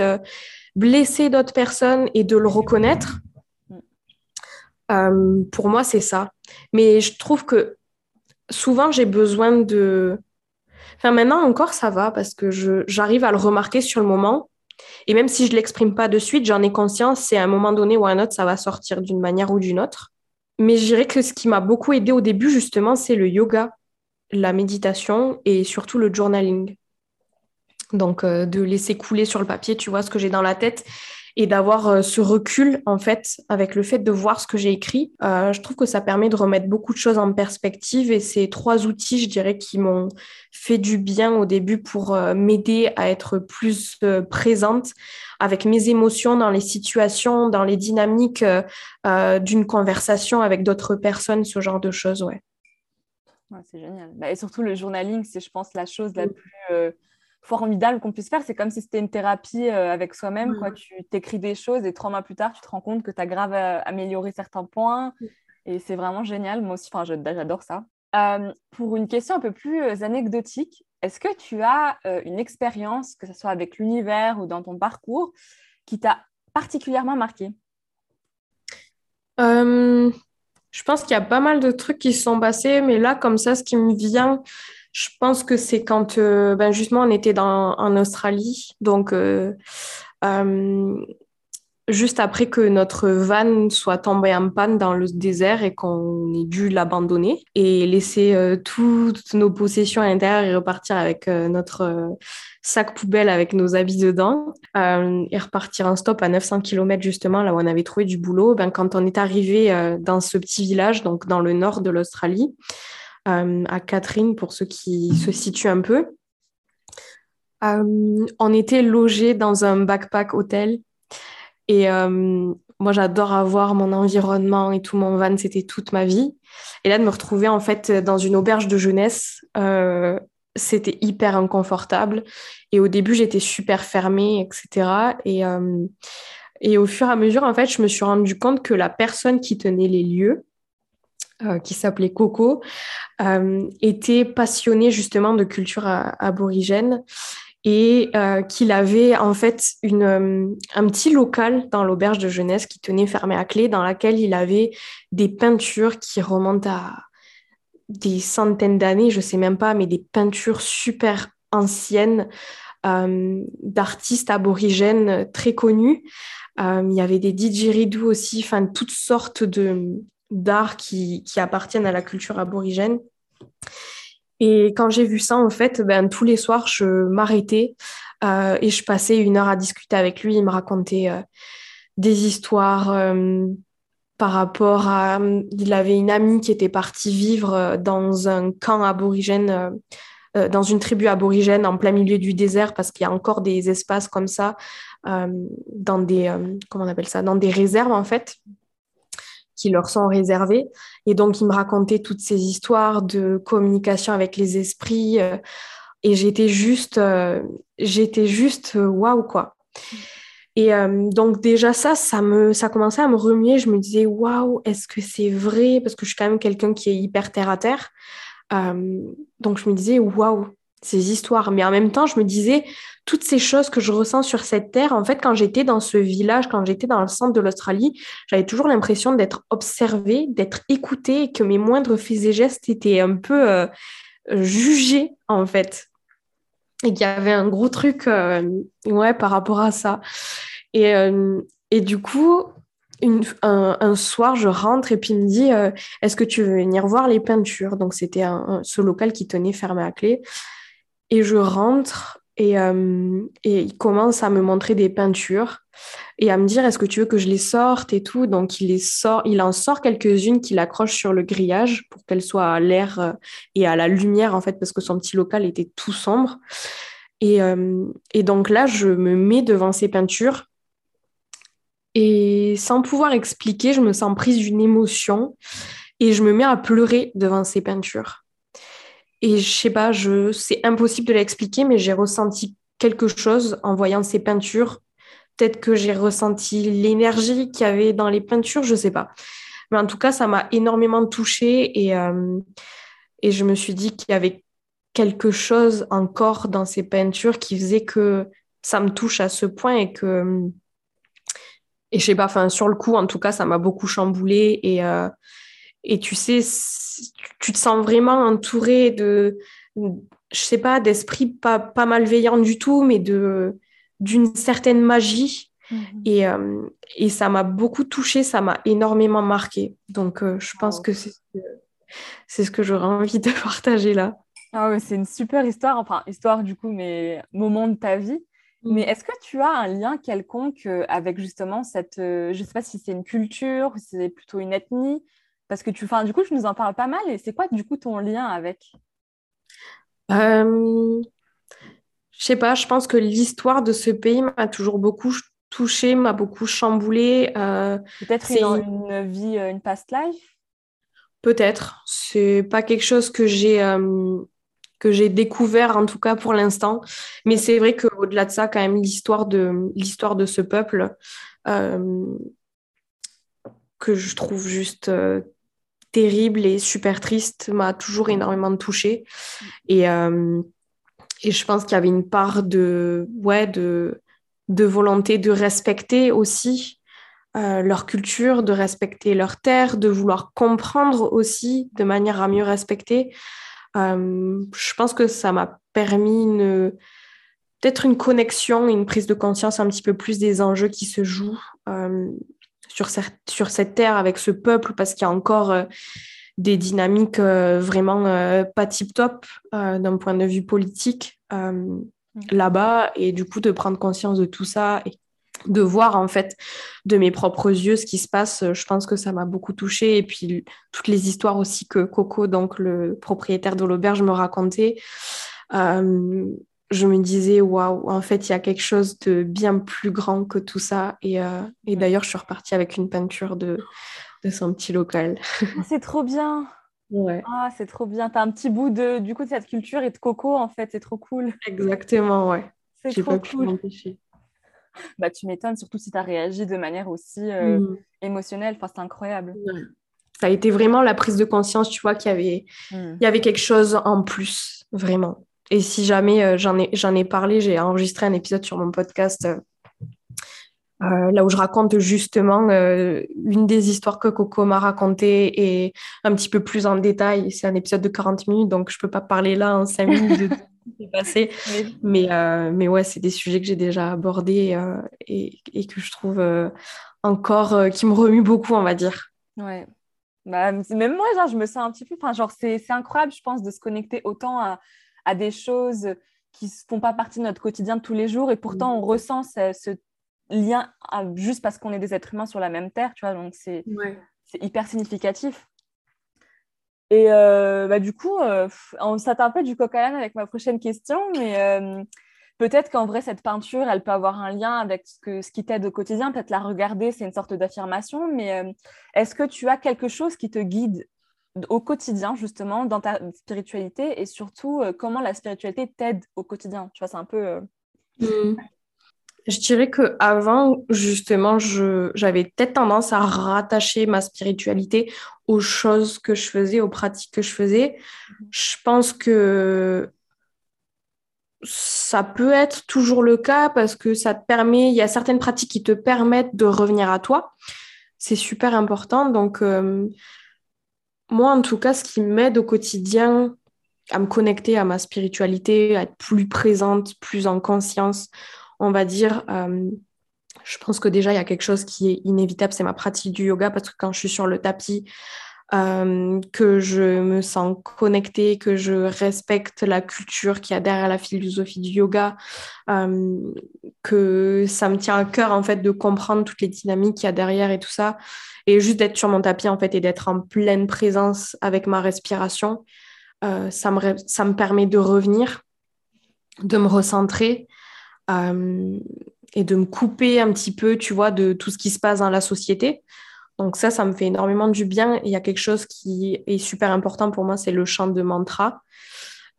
blesser d'autres personnes et de le reconnaître euh, pour moi, c'est ça. Mais je trouve que souvent, j'ai besoin de... Enfin, maintenant encore, ça va parce que j'arrive à le remarquer sur le moment. Et même si je ne l'exprime pas de suite, j'en ai conscience, c'est à un moment donné ou à un autre, ça va sortir d'une manière ou d'une autre. Mais je dirais que ce qui m'a beaucoup aidé au début, justement, c'est le yoga, la méditation et surtout le journaling. Donc, euh, de laisser couler sur le papier, tu vois, ce que j'ai dans la tête et d'avoir euh, ce recul en fait avec le fait de voir ce que j'ai écrit. Euh, je trouve que ça permet de remettre beaucoup de choses en perspective et ces trois outils, je dirais, qui m'ont fait du bien au début pour euh, m'aider à être plus présente avec mes émotions dans les situations, dans les dynamiques d'une conversation avec d'autres personnes, ce genre de choses, ouais. c'est génial. Bah, et surtout le journaling, c'est je pense la chose la plus formidable qu'on puisse faire. C'est comme si c'était une thérapie euh, avec soi-même. Quoi. Tu t'écris des choses et trois mois plus tard, tu te rends compte que tu as grave euh, amélioré certains points. Et c'est vraiment génial. Moi aussi, j'adore ça. Euh, pour une question un peu plus anecdotique, est-ce que tu as une expérience, que ce soit avec l'univers ou dans ton parcours, qui t'a particulièrement marqué? Je pense qu'il y a pas mal de trucs qui se sont passés, mais là, comme ça, ce qui me vient, je pense que c'est quand, euh, ben justement, on était dans, en Australie. Donc, euh, euh, juste après que notre van soit tombée en panne dans le désert et qu'on ait dû l'abandonner et laisser toutes nos possessions à l'intérieur et repartir avec notre sac poubelle avec nos habits dedans et repartir en stop à 900 km justement là où on avait trouvé du boulot. Ben, quand on est arrivé dans ce petit village, donc dans le nord de l'Australie, à Catherine, pour ceux qui se situent un peu. Euh, on était logés dans un backpack hôtel. Et euh, moi, j'adore avoir mon environnement et tout mon van, c'était toute ma vie. Et là, de me retrouver en fait dans une auberge de jeunesse, c'était hyper inconfortable. Et au début, j'étais super fermée, etc. Et, et au fur et à mesure, en fait, je me suis rendu compte que la personne qui tenait les lieux, euh, qui s'appelait Coco, euh, était passionné justement de culture aborigène et euh, qu'il avait en fait une, un petit local dans l'auberge de jeunesse qui tenait fermé à clé, dans laquelle il avait des peintures qui remontent à des centaines d'années, je sais même pas, mais des peintures super anciennes d'artistes aborigènes très connus. il y avait des didgeridoo aussi, enfin toutes sortes de d'arts qui, qui appartiennent à la culture aborigène. Et quand j'ai vu ça, en fait, ben, tous les soirs, je m'arrêtais euh, et je passais une heure à discuter avec lui. Il me racontait euh, des histoires euh, par rapport à... Il avait une amie qui était partie vivre dans un camp aborigène, dans une tribu aborigène en plein milieu du désert, parce qu'il y a encore des espaces comme ça, dans des... comment on appelle ça Dans des réserves, en fait qui leur sont réservés. Et donc, il me racontait toutes ces histoires de communication avec les esprits. Euh, et j'étais juste, euh, j'étais juste euh, waouh, quoi. Et donc, déjà, ça, ça, me, ça commençait à me remuer. Je me disais, waouh, est-ce que c'est vrai? Parce que je suis quand même quelqu'un qui est hyper terre à terre. donc, je me disais, waouh, ces histoires. Mais en même temps, je me disais, toutes ces choses que je ressens sur cette terre, en fait, quand j'étais dans ce village, quand j'étais dans le centre de l'Australie, j'avais toujours l'impression d'être observée, d'être écoutée, que mes moindres faits et gestes étaient un peu euh, jugés, en fait. Et qu'il y avait un gros truc euh, ouais, par rapport à ça. Et, euh, et du coup, un, soir, je rentre et puis il me dit Est-ce que tu veux venir voir les peintures? Donc, c'était ce local qui tenait fermé à clé. Et je rentre euh, et, il commence à me montrer des peintures et à me dire est-ce que tu veux que je les sorte et tout? Donc il les sort, il en sort quelques-unes qu'il accroche sur le grillage pour qu'elles soient à l'air euh, et à la lumière en fait parce que son petit local était tout sombre. Et, euh, et donc là, je me mets devant ces peintures et sans pouvoir expliquer, je me sens prise d'une émotion et je me mets à pleurer devant ces peintures. Et je sais pas, je, c'est impossible de l'expliquer, mais j'ai ressenti quelque chose en voyant ces peintures. Peut-être que j'ai ressenti l'énergie qu'il y avait dans les peintures, je sais pas. Mais en tout cas, ça m'a énormément touchée et, euh, et je me suis dit qu'il y avait quelque chose encore dans ces peintures qui faisait que ça me touche à ce point et que et je sais pas enfin sur le coup en tout cas ça m'a beaucoup chamboulé et euh, et tu sais, tu te sens vraiment entouré de, je sais pas, d'esprits pas, pas malveillants du tout, mais de d'une certaine magie. Mhm. Et, euh, et ça m'a beaucoup touché, ça m'a énormément marqué. Donc, euh, je pense que c'est c'est ce que j'aurais envie de [LAUGHS] partager là. Ah ouais, c'est une super histoire, enfin, histoire du coup, mais moment de ta vie. Mm. Mais est-ce que tu as un lien quelconque euh, avec justement cette, je sais pas si c'est une culture, si c'est plutôt une ethnie, parce que tu, du coup, je nous en parle pas mal. Et c'est quoi, du coup, ton lien avec? Euh, Je sais pas, je pense que l'histoire de ce pays m'a toujours beaucoup touchée, m'a beaucoup chamboulée. Euh, Peut-être une, une vie, euh, une past life? Peut-être. C'est pas quelque chose que j'ai euh, que j'ai découvert en tout cas pour l'instant. Mais c'est vrai qu'au-delà de ça, quand même, l'histoire de l'histoire de ce peuple que je trouve juste terrible et super triste m'a toujours énormément touchée. Et, euh, et je pense qu'il y avait une part de, ouais, de, de volonté de respecter aussi euh, leur culture, de respecter leur terre, de vouloir comprendre aussi de manière à mieux respecter. Euh, je pense que ça m'a permis une, peut-être une connexion, une prise de conscience un petit peu plus des enjeux qui se jouent sur, sur cette terre avec ce peuple parce qu'il y a encore euh, des dynamiques euh, vraiment euh, pas tip-top d'un point de vue politique là-bas. Et du coup, de prendre conscience de tout ça et de voir en fait de mes propres yeux ce qui se passe, je pense que ça m'a beaucoup touchée. Et puis toutes les histoires aussi que Coco, donc le propriétaire de l'auberge, me racontait je me disais, waouh, en fait, il y a quelque chose de bien plus grand que tout ça. Et, euh, et d'ailleurs, je suis repartie avec une peinture de, de son petit local. Ah, c'est trop bien. Ouais. Ah, c'est trop bien. Tu as un petit bout de, du coup, de cette culture et de coco, en fait. C'est trop cool. Exactement, ouais. C'est trop cool. Bah, tu m'étonnes, surtout si tu as réagi de manière aussi euh, mm. émotionnelle. Enfin, c'est incroyable. Ça a été vraiment la prise de conscience, tu vois, qu'il y avait, mm. il y avait quelque chose en plus, vraiment. Et si jamais euh, j'en ai, j'en ai parlé, j'ai enregistré un épisode sur mon podcast euh, euh, là où je raconte justement une des histoires que Coco m'a racontées et un petit peu plus en détail. C'est un épisode de 40 minutes, donc je ne peux pas parler là en 5 minutes de s'est passé. [LAUGHS] Mais, euh, mais ouais, c'est des sujets que j'ai déjà abordés et, et, que je trouve encore qui me remuent beaucoup, on va dire. Ouais. Bah, même moi, genre, je me sens un petit peu. Enfin, genre, c'est incroyable, je pense, de se connecter autant à, à des choses qui ne font pas partie de notre quotidien de tous les jours et pourtant on ressent ce, lien juste parce qu'on est des êtres humains sur la même terre, tu vois. Donc, c'est hyper significatif. Et euh, bah, du coup, euh, on un peu du coq à l'âne avec ma prochaine question, mais euh, peut-être qu'en vrai, cette peinture, elle peut avoir un lien avec ce, que, ce qui t'aide au quotidien. Peut-être la regarder, c'est une sorte d'affirmation, mais est-ce que tu as quelque chose qui te guide au quotidien, justement, dans ta spiritualité et surtout, comment la spiritualité t'aide au quotidien? Tu vois, c'est un peu... Mmh. Je dirais que avant, justement, j'avais peut-être tendance à rattacher ma spiritualité aux choses que je faisais, aux pratiques que je faisais. Je pense que ça peut être toujours le cas parce que ça te permet, il y a certaines pratiques qui te permettent de revenir à toi. C'est super important. Donc, euh, moi, en tout cas, ce qui m'aide au quotidien à me connecter à ma spiritualité, à être plus présente, plus en conscience, on va dire, euh, je pense que déjà, il y a quelque chose qui est inévitable, c'est ma pratique du yoga, parce que quand je suis sur le tapis, euh, que je me sens connectée, que je respecte la culture qui a derrière la philosophie du yoga, euh, que ça me tient à cœur en fait de comprendre toutes les dynamiques qu'il y a derrière et tout ça, et juste d'être sur mon tapis en fait et d'être en pleine présence avec ma respiration, ça, me, ça me permet de revenir, de me recentrer euh, et de me couper un petit peu, tu vois, de tout ce qui se passe dans la société. Donc ça, ça me fait énormément du bien. Il y a quelque chose qui est super important pour moi, c'est le chant de mantra.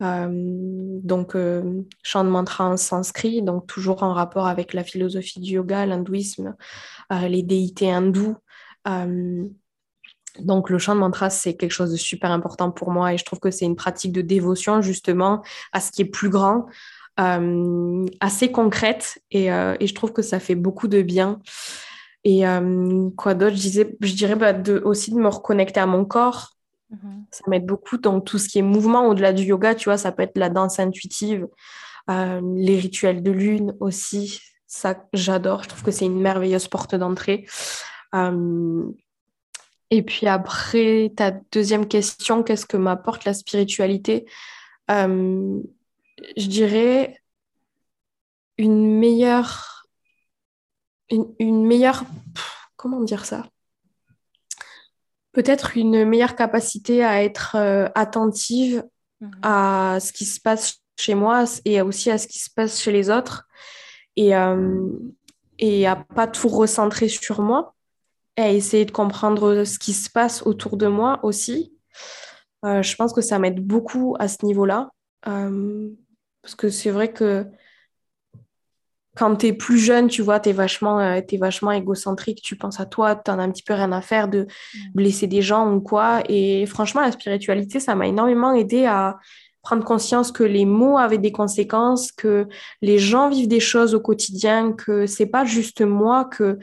Euh, donc, euh, chant de mantra en sanskrit, donc toujours en rapport avec la philosophie du yoga, l'hindouisme, les déités hindous. donc, le chant de mantra, c'est quelque chose de super important pour moi et je trouve que c'est une pratique de dévotion justement à ce qui est plus grand, euh, assez concrète euh, et, je trouve que ça fait beaucoup de bien. Et euh, quoi d'autre? Je, disais, je dirais bah, de, aussi de me reconnecter à mon corps. Mhm. Ça m'aide beaucoup dans tout ce qui est mouvement au-delà du yoga, tu vois, ça peut être la danse intuitive, les rituels de lune aussi. Ça, j'adore. Je trouve que c'est une merveilleuse porte d'entrée. et puis après, ta deuxième question, qu'est-ce que m'apporte la spiritualité? Je dirais, une meilleure, une, meilleure, comment dire ça? Peut-être une meilleure capacité à être euh, attentive mhm. à ce qui se passe chez moi et aussi à ce qui se passe chez les autres et, euh, et à pas tout recentrer sur moi et à essayer de comprendre ce qui se passe autour de moi aussi. Euh, je pense que ça m'aide beaucoup à ce niveau-là. Parce que c'est vrai que quand tu es plus jeune, tu vois, tu es, vachement, euh, vachement égocentrique, tu penses à toi, tu en as un petit peu rien à faire de mm. blesser des gens ou quoi. Et franchement, la spiritualité, ça m'a énormément aidé à prendre conscience que les mots avaient des conséquences, que les gens vivent des choses au quotidien, que c'est pas juste moi, que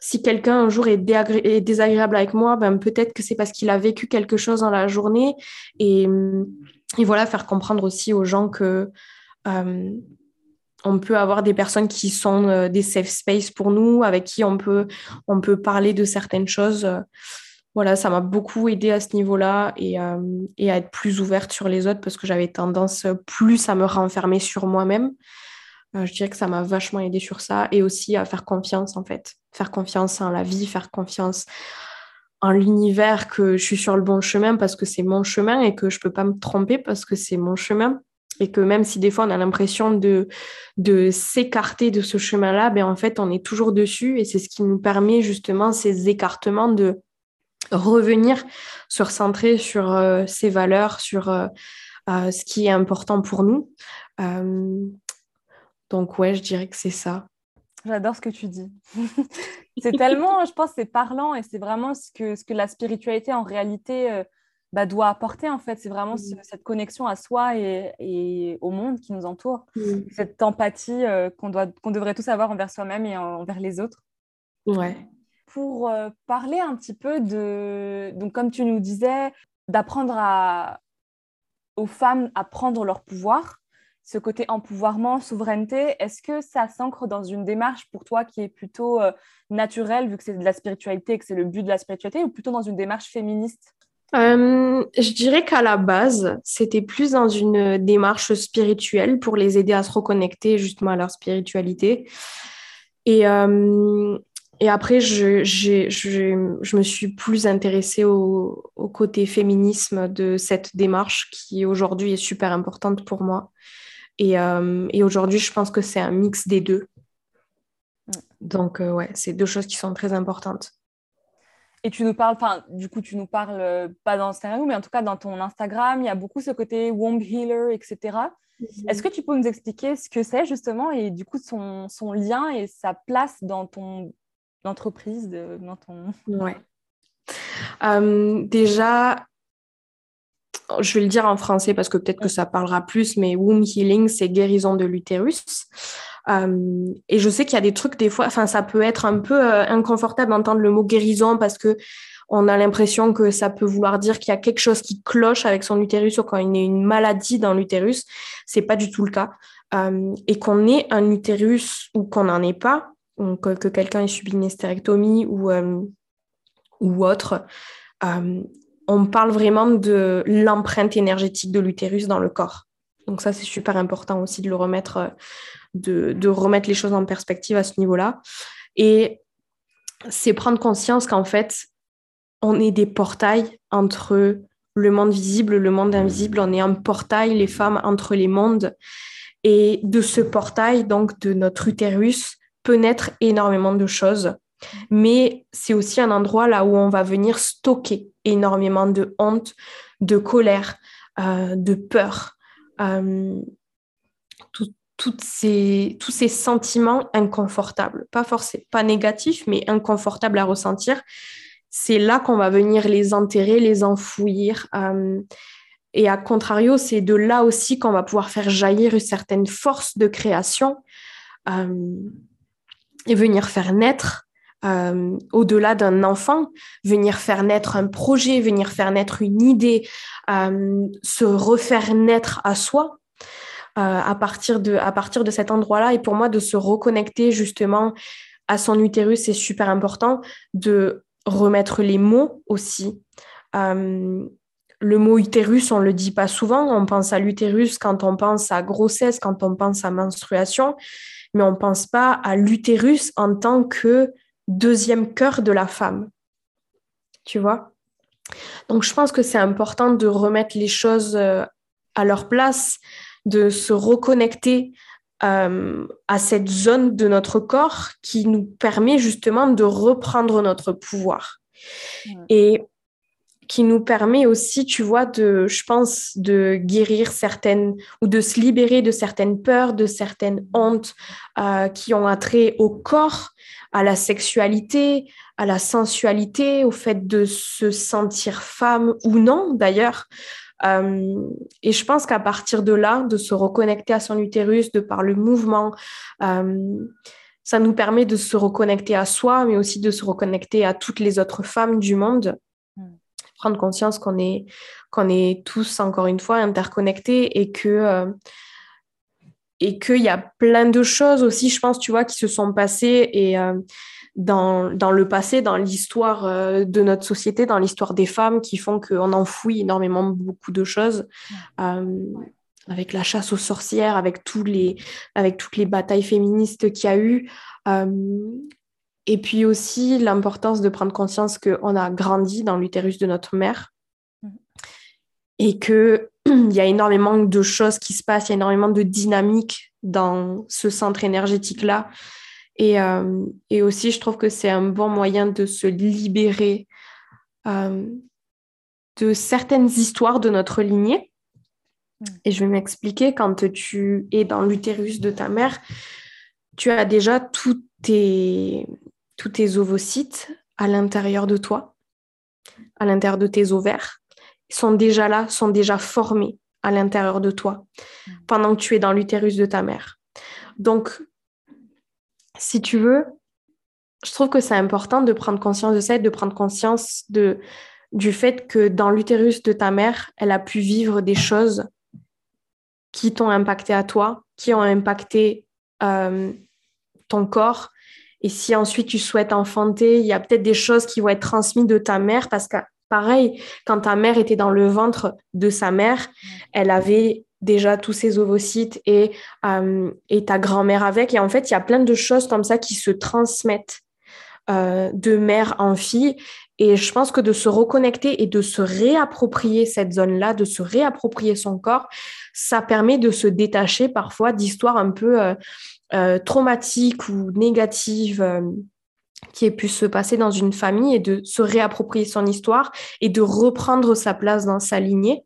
si quelqu'un un jour est, désagréable avec moi, ben peut-être que c'est parce qu'il a vécu quelque chose dans la journée. Et et voilà, faire comprendre aussi aux gens que euh, on peut avoir des personnes qui sont euh, des safe space pour nous, avec qui on peut, on peut parler de certaines choses. Voilà, ça m'a beaucoup aidé à ce niveau-là et, euh, à être plus ouverte sur les autres parce que j'avais tendance plus à me renfermer sur moi-même. je dirais que ça m'a vachement aidé sur ça et aussi à faire confiance en fait. Faire confiance en la vie, faire confiance en l'univers que je suis sur le bon chemin parce que c'est mon chemin et que je peux pas me tromper parce que c'est mon chemin et que même si des fois on a l'impression de, de s'écarter de ce chemin-là, ben en fait on est toujours dessus et c'est ce qui nous permet justement ces écartements de revenir se recentrer sur euh, ces valeurs, sur euh, euh, ce qui est important pour nous. donc ouais, je dirais que c'est ça. J'adore ce que tu dis. [LAUGHS] c'est tellement, je pense, c'est parlant et c'est vraiment ce que, ce que la spiritualité en réalité euh, bah, doit apporter en fait. C'est vraiment cette connexion à soi et, au monde qui nous entoure. Cette empathie euh, qu'on doit, qu'on devrait tous avoir envers soi-même et envers les autres. Ouais. Pour euh, parler un petit peu de, donc comme tu nous disais, d'apprendre à... aux femmes à prendre leur pouvoir ce côté empouvoirment, souveraineté, est-ce que ça s'ancre dans une démarche pour toi qui est plutôt euh, naturelle, vu que c'est de la spiritualité et que c'est le but de la spiritualité, ou plutôt dans une démarche féministe? Euh, je dirais qu'à la base, c'était plus dans une démarche spirituelle pour les aider à se reconnecter justement à leur spiritualité. Et, euh, et après, je, je, me suis plus intéressée au, côté féminisme de cette démarche qui aujourd'hui est super importante pour moi. Et, euh, et aujourd'hui, je pense que c'est un mix des deux. Mm. Donc, ouais, c'est deux choses qui sont très importantes. Et tu nous parles, enfin, du coup, tu nous parles euh, pas dans Instagram, mais en tout cas dans ton Instagram, il y a beaucoup ce côté womb healer, etc. Mhm. Est-ce que tu peux nous expliquer ce que c'est justement et du coup son, son, lien et sa place dans ton entreprise, dans ton. Ouais. Euh, déjà, je vais le dire en français parce que peut-être que ça parlera plus, mais womb healing, c'est guérison de l'utérus. Euh, et je sais qu'il y a des trucs, des fois, enfin, ça peut être un peu euh, inconfortable d'entendre le mot guérison parce que on a l'impression que ça peut vouloir dire qu'il y a quelque chose qui cloche avec son utérus ou quand il y a une maladie dans l'utérus. C'est pas du tout le cas. Euh, et qu'on ait un utérus ou qu'on n'en ait pas, que, que quelqu'un ait subi une hystérectomie ou, ou autre, on parle vraiment de l'empreinte énergétique de l'utérus dans le corps. Donc ça, c'est super important aussi de le remettre de, remettre les choses en perspective à ce niveau-là. Et c'est prendre conscience qu'en fait, on est des portails entre le monde visible, le monde invisible. On est un portail, les femmes, entre les mondes. Et de ce portail, donc de notre utérus, peut naître énormément de choses. Mais c'est aussi un endroit là où on va venir stocker énormément de honte, de colère, euh, de peur, euh, tous ces sentiments inconfortables, pas forcément, pas négatifs, mais inconfortables à ressentir, c'est là qu'on va venir les enterrer, les enfouir. Euh, et à contrario, c'est de là aussi qu'on va pouvoir faire jaillir une certaine force de création euh, et venir faire naître, euh, au-delà d'un enfant, venir faire naître un projet, venir faire naître une idée, se refaire naître à soi. Euh, à, partir de, à partir de cet endroit-là. Et pour moi, de se reconnecter justement à son utérus, c'est super important de remettre les mots aussi. Euh, le mot utérus, on ne le dit pas souvent. On pense à l'utérus quand on pense à grossesse, quand on pense à menstruation, mais on ne pense pas à l'utérus en tant que deuxième cœur de la femme. Tu vois? Donc, je pense que c'est important de remettre les choses euh, à leur place, de se reconnecter euh, à cette zone de notre corps qui nous permet justement de reprendre notre pouvoir. Et qui nous permet aussi, tu vois, de, je pense, de guérir certaines ou de se libérer de certaines peurs, de certaines hontes euh, qui ont attrait au corps, à la sexualité, à la sensualité, au fait de se sentir femme ou non d'ailleurs. Euh, et je pense qu'à partir de là, de se reconnecter à son utérus, de par le mouvement, euh, ça nous permet de se reconnecter à soi, mais aussi de se reconnecter à toutes les autres femmes du monde. Mm. Prendre conscience qu'on est, qu'on est tous, encore une fois, interconnectés et que... Euh, et qu'il y a plein de choses aussi, je pense, tu vois, qui se sont passées et dans, dans le passé, dans l'histoire euh, de notre société, dans l'histoire des femmes qui font qu'on enfouit énormément beaucoup de choses. Euh, avec la chasse aux sorcières, avec, tous les, avec toutes les batailles féministes qu'il y a eu. Euh, et puis aussi l'importance de prendre conscience qu'on a grandi dans l'utérus de notre mère mm. et qu'il [CLEARS THROAT] y a énormément de choses qui se passent, il y a énormément de dynamique dans ce centre énergétique-là euh, et, aussi, je trouve que c'est un bon moyen de se libérer euh, de certaines histoires de notre lignée. Mm. Et je vais m'expliquer, quand tu es dans l'utérus de ta mère, tu as déjà tous tes, tous tes ovocytes à l'intérieur de toi, à l'intérieur de tes ovaires. Ils sont déjà là, sont déjà formés à l'intérieur de toi mm. pendant que tu es dans l'utérus de ta mère. Donc, si tu veux, je trouve que c'est important de prendre conscience de ça, de prendre conscience de, du fait que dans l'utérus de ta mère, elle a pu vivre des choses qui t'ont impacté à toi, qui ont impacté euh, ton corps. Et si ensuite tu souhaites enfanter, il y a peut-être des choses qui vont être transmises de ta mère parce que pareil, quand ta mère était dans le ventre de sa mère, elle avait déjà tous ses ovocytes et, euh, et ta grand-mère avec. Et en fait, il y a plein de choses comme ça qui se transmettent euh, de mère en fille. Et je pense que de se reconnecter et de se réapproprier cette zone-là, de se réapproprier son corps, ça permet de se détacher parfois d'histoires un peu euh, traumatiques ou négatives qui aient pu se passer dans une famille et de se réapproprier son histoire et de reprendre sa place dans sa lignée.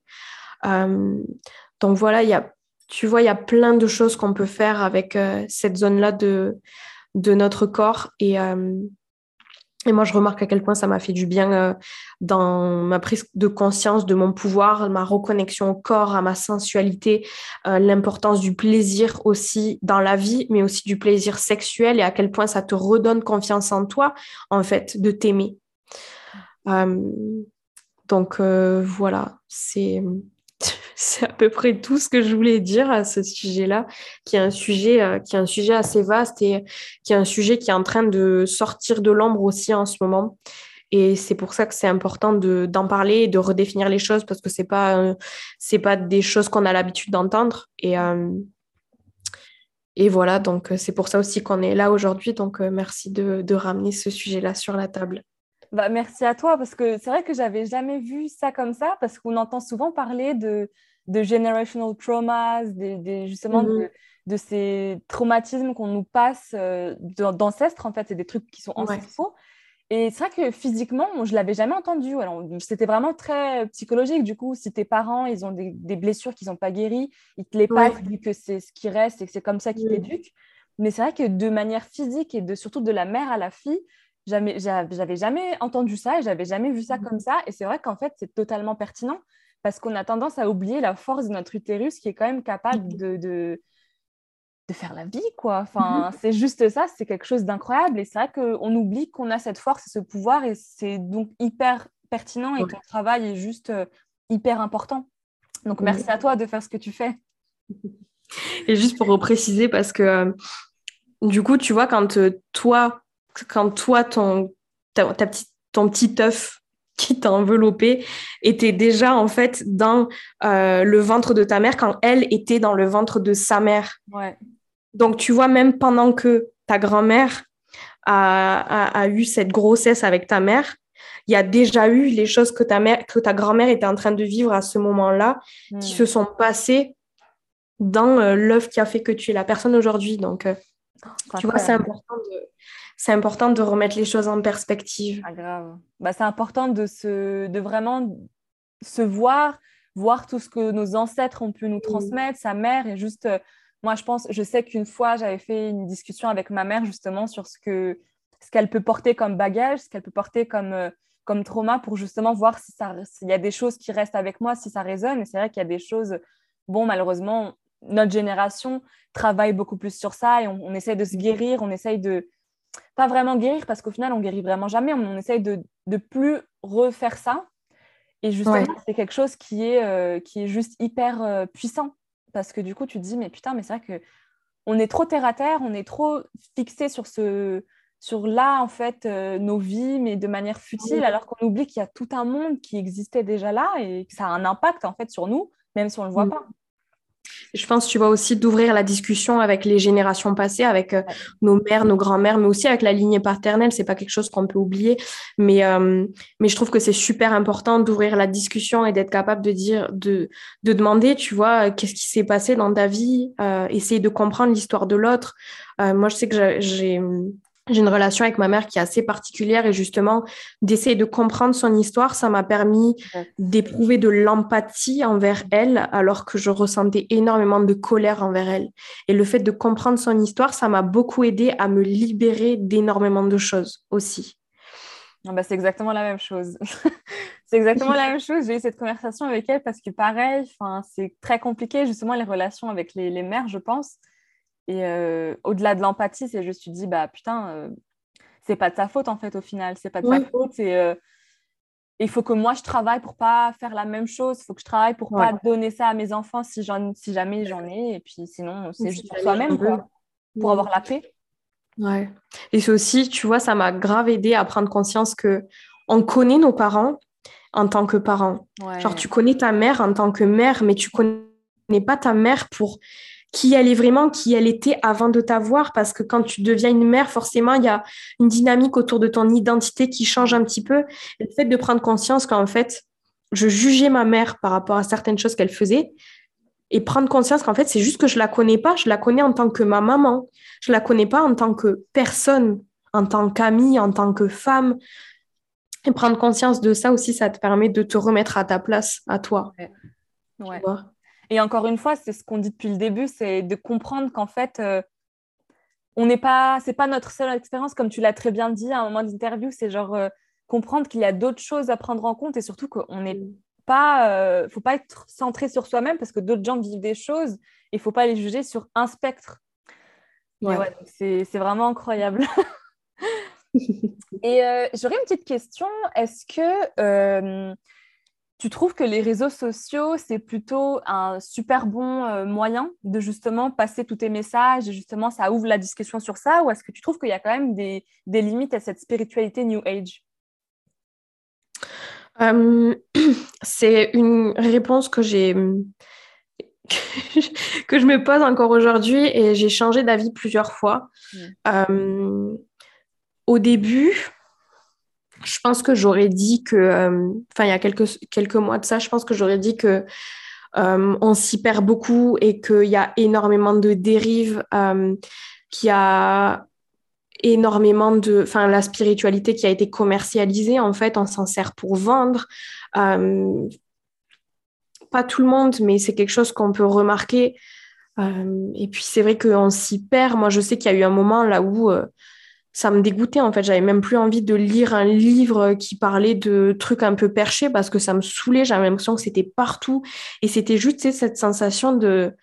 Donc voilà, il y a, tu vois, il y a plein de choses qu'on peut faire avec cette zone-là de, de notre corps et et moi, je remarque à quel point ça m'a fait du bien euh, dans ma prise de conscience de mon pouvoir, ma reconnexion au corps, à ma sensualité, euh, l'importance du plaisir aussi dans la vie, mais aussi du plaisir sexuel et à quel point ça te redonne confiance en toi, en fait, de t'aimer. Euh, donc voilà, c'est [LAUGHS] c'est à peu près tout ce que je voulais dire à ce sujet-là, qui est un sujet, euh, qui est un sujet assez vaste et qui est un sujet qui est en train de sortir de l'ombre aussi en ce moment. Et c'est pour ça que c'est important d'en parler et de redéfinir les choses parce que c'est pas euh, c'est pas des choses qu'on a l'habitude d'entendre. Et, euh, voilà, donc c'est pour ça aussi qu'on est là aujourd'hui. Donc merci de, de ramener ce sujet-là sur la table. Bah, merci à toi parce que c'est vrai que j'avais jamais vu ça comme ça parce qu'on entend souvent parler de, de generational traumas, justement de, mhm. ces traumatismes qu'on nous passe euh, d'ancêtres en fait, c'est des trucs qui sont ancestraux. Et c'est vrai que physiquement, je l'avais jamais entendu. C'était vraiment très psychologique. Du coup, si tes parents, ils ont des, blessures qui sont pas guéries, ils te les passent, vu que c'est ce qui reste et que c'est comme ça qu'ils t'éduquent. Mais c'est vrai que de manière physique et de, surtout de la mère à la fille, jamais, j'avais jamais entendu ça et j'avais jamais vu ça mmh. comme ça. Et c'est vrai qu'en fait, c'est totalement pertinent parce qu'on a tendance à oublier la force de notre utérus qui est quand même capable mmh. de, de, de faire la vie, quoi. Enfin, mmh. c'est juste ça, c'est quelque chose d'incroyable. Et c'est vrai qu'on oublie qu'on a cette force et ce pouvoir et c'est donc hyper pertinent et ton travail est juste euh, hyper important. Donc, merci à toi de faire ce que tu fais. Et juste pour préciser, parce que euh, du coup, tu vois, quand euh, toi, quand toi, ton, ta, petite, ton petit œuf qui t'a enveloppé était déjà en fait dans euh, le ventre de ta mère quand elle était dans le ventre de sa mère. Donc tu vois, même pendant que ta grand-mère a, eu cette grossesse avec ta mère, il y a déjà eu les choses que ta, mère, que ta grand-mère était en train de vivre à ce moment-là qui hmm. se sont passées dans euh, l'œuf qui a fait que tu es la personne aujourd'hui. Donc, euh, tu vois, c'est important de c'est important de remettre les choses en perspective. Ah, grave. Bah, c'est important de, se, de vraiment se voir, voir tout ce que nos ancêtres ont pu nous transmettre, sa mère, et juste, euh, moi, je pense, je sais qu'une fois, j'avais fait une discussion avec ma mère justement sur ce que ce qu'elle peut porter comme bagage, ce qu'elle peut porter comme, euh, comme trauma pour justement voir si s'il y a des choses qui restent avec moi, si ça résonne. Et c'est vrai qu'il y a des choses, bon, malheureusement, notre génération travaille beaucoup plus sur ça et on, on essaye de se guérir, on essaye de, pas vraiment guérir parce qu'au final, on guérit vraiment jamais. On, essaye de ne plus refaire ça. Et justement, c'est quelque chose qui est, euh, qui est juste hyper euh, puissant. Parce que du coup, tu te dis, mais putain, mais c'est vrai que on est trop terre à terre, on est trop fixé sur ce sur là, en fait, euh, nos vies, mais de manière futile, alors qu'on oublie qu'il y a tout un monde qui existait déjà là et que ça a un impact, en fait, sur nous, même si on ne le voit mm. pas. Je pense, tu vois, aussi d'ouvrir la discussion avec les générations passées, avec euh, nos mères, nos grands-mères, mais aussi avec la lignée paternelle. C'est pas quelque chose qu'on peut oublier. Mais, euh, mais je trouve que c'est super important d'ouvrir la discussion et d'être capable de dire, de, de demander, tu vois, qu'est-ce qui s'est passé dans ta vie, euh, essayer de comprendre l'histoire de l'autre. moi, je sais que j'ai j'ai une relation avec ma mère qui est assez particulière et justement d'essayer de comprendre son histoire, ça m'a permis d'éprouver de l'empathie envers elle alors que je ressentais énormément de colère envers elle. Et le fait de comprendre son histoire, ça m'a beaucoup aidé à me libérer d'énormément de choses aussi. Ah bah, c'est exactement la même chose. [LAUGHS] c'est exactement la même chose. J'ai eu cette conversation avec elle parce que pareil, c'est très compliqué justement les relations avec les, les mères, je pense. Et euh, au-delà de l'empathie, c'est je me suis dit, bah putain, euh, c'est pas de sa faute en fait au final, c'est pas de sa faute. Et, euh, il faut que moi je travaille pour pas faire la même chose. Il faut que je travaille pour pas donner ça à mes enfants si, si jamais j'en ai. Et puis sinon, c'est juste pour soi-même, pour avoir la paix. Ouais. Et c'est aussi, tu vois, ça m'a grave aidé à prendre conscience que on connaît nos parents en tant que parents. Genre, tu connais ta mère en tant que mère, mais tu connais pas ta mère pour qui elle est vraiment, qui elle était avant de t'avoir, parce que quand tu deviens une mère, forcément, il y a une dynamique autour de ton identité qui change un petit peu. le fait de prendre conscience qu'en fait, je jugeais ma mère par rapport à certaines choses qu'elle faisait, et prendre conscience qu'en fait, c'est juste que je la connais pas, je la connais en tant que ma maman, je la connais pas en tant que personne, en tant qu'amie, en tant que femme. Et prendre conscience de ça aussi, ça te permet de te remettre à ta place, à toi. Ouais. Et encore une fois, c'est ce qu'on dit depuis le début, c'est de comprendre qu'en fait, euh, on n'est pas, c'est pas notre seule expérience, comme tu l'as très bien dit à un moment d'interview, c'est genre euh, comprendre qu'il y a d'autres choses à prendre en compte et surtout qu'on n'est mm. pas, euh, faut pas être centré sur soi-même parce que d'autres gens vivent des choses et il faut pas les juger sur un spectre. Ouais. c'est vraiment incroyable. [LAUGHS] et j'aurais une petite question. Est-ce que tu trouves que les réseaux sociaux, c'est plutôt un super bon euh, moyen de justement passer tous tes messages et justement ça ouvre la discussion sur ça ou est-ce que tu trouves qu'il y a quand même des, limites à cette spiritualité New Age? Euh, [CLEARS THROAT] C'est une réponse que j'ai [LAUGHS] que je me pose encore aujourd'hui et j'ai changé d'avis plusieurs fois. Mmh. Euh, au début, je pense que j'aurais dit que, euh, enfin, il y a quelques, quelques mois de ça, je pense que j'aurais dit que euh, on s'y perd beaucoup et qu'il y a énormément de dérives, euh, qu'il y a énormément de, enfin, la spiritualité qui a été commercialisée, en fait, on s'en sert pour vendre. Euh, pas tout le monde, mais c'est quelque chose qu'on peut remarquer. et puis, c'est vrai qu'on s'y perd. Moi, je sais qu'il y a eu un moment là où ça me dégoûtait en fait. J'avais même plus envie de lire un livre qui parlait de trucs un peu perchés parce que ça me saoulait. J'avais l'impression que c'était partout et c'était juste cette sensation de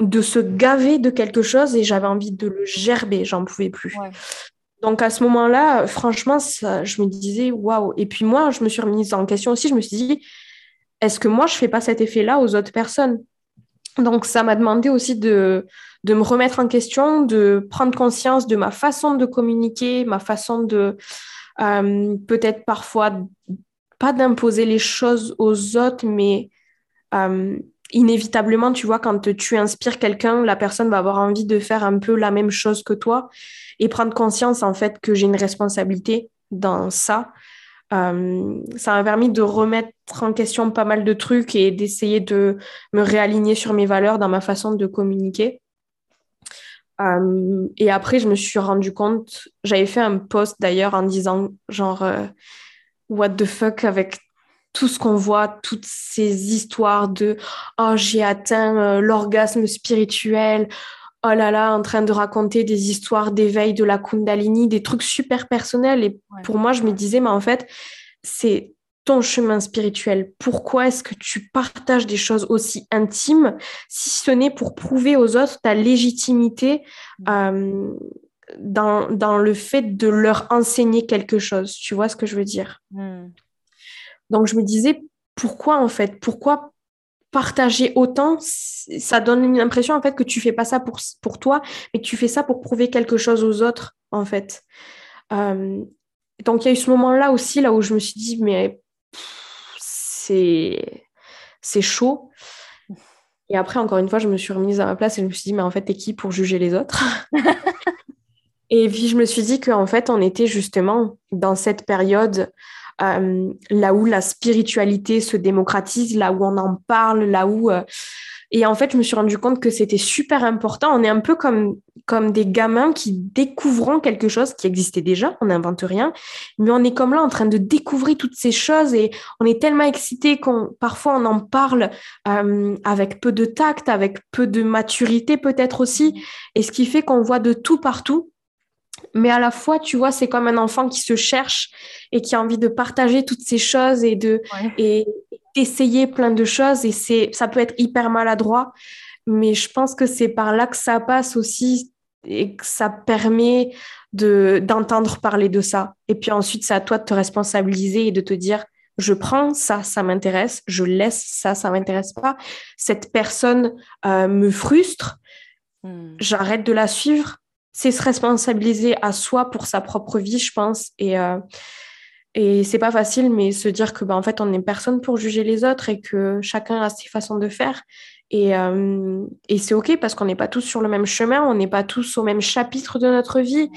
de se gaver de quelque chose et j'avais envie de le gerber. J'en pouvais plus. Donc à ce moment-là, franchement, je me disais waouh. Et puis moi, je me suis remise en question aussi. Je me suis dit, est-ce que moi je fais pas cet effet-là aux autres personnes? Donc ça m'a demandé aussi de de me remettre en question, de prendre conscience de ma façon de communiquer, ma façon de euh, peut-être parfois pas d'imposer les choses aux autres, mais euh, inévitablement, tu vois, quand tu inspires quelqu'un, la personne va avoir envie de faire un peu la même chose que toi et prendre conscience en fait que j'ai une responsabilité dans ça. Euh, ça m'a permis de remettre en question pas mal de trucs et d'essayer de me réaligner sur mes valeurs dans ma façon de communiquer. Euh, et après, je me suis rendu compte, j'avais fait un post d'ailleurs en disant genre, euh, what the fuck avec tout ce qu'on voit, toutes ces histoires de oh, j'ai atteint euh, l'orgasme spirituel, oh là là, en train de raconter des histoires d'éveil de la Kundalini, des trucs super personnels. Et pour moi, je me disais, mais en fait, c'est ton chemin spirituel? Pourquoi est-ce que tu partages des choses aussi intimes, si ce n'est pour prouver aux autres ta légitimité mm. euh, dans, dans, le fait de leur enseigner quelque chose? Tu vois ce que je veux dire? Mm. Donc je me disais, pourquoi en fait? Pourquoi partager autant? Ça donne l'impression en fait que tu fais pas ça pour, pour toi, mais que tu fais ça pour prouver quelque chose aux autres en fait. Euh, donc il y a eu ce moment-là aussi, là où je me suis dit, mais c'est c'est chaud. Et après, encore une fois, je me suis remise à ma place et je me suis dit, mais en fait, t'es qui pour juger les autres? [LAUGHS] Et puis, je me suis dit qu'en fait, on était justement dans cette période euh, là où la spiritualité se démocratise, là où on en parle, là où euh, et en fait, je me suis rendu compte que c'était super important. On est un peu comme, comme des gamins qui découvrent quelque chose qui existait déjà, on n'invente rien, mais on est comme là en train de découvrir toutes ces choses et on est tellement excité qu'on parfois on en parle euh, avec peu de tact, avec peu de maturité peut-être aussi, et ce qui fait qu'on voit de tout partout. Mais à la fois, tu vois, c'est comme un enfant qui se cherche et qui a envie de partager toutes ces choses et de et, d'essayer plein de choses et c'est ça peut être hyper maladroit mais je pense que c'est par là que ça passe aussi et que ça permet de d'entendre parler de ça et puis ensuite c'est à toi de te responsabiliser et de te dire je prends ça, ça m'intéresse, je laisse ça, ça m'intéresse pas. Cette personne euh, me frustre, hmm. j'arrête de la suivre. C'est se responsabiliser à soi pour sa propre vie, je pense. Et, euh, et c'est pas facile, mais se dire que, ben, en fait, on n'est personne pour juger les autres et que chacun a ses façons de faire. Et, euh, et c'est OK parce qu'on n'est pas tous sur le même chemin, on n'est pas tous au même chapitre de notre vie,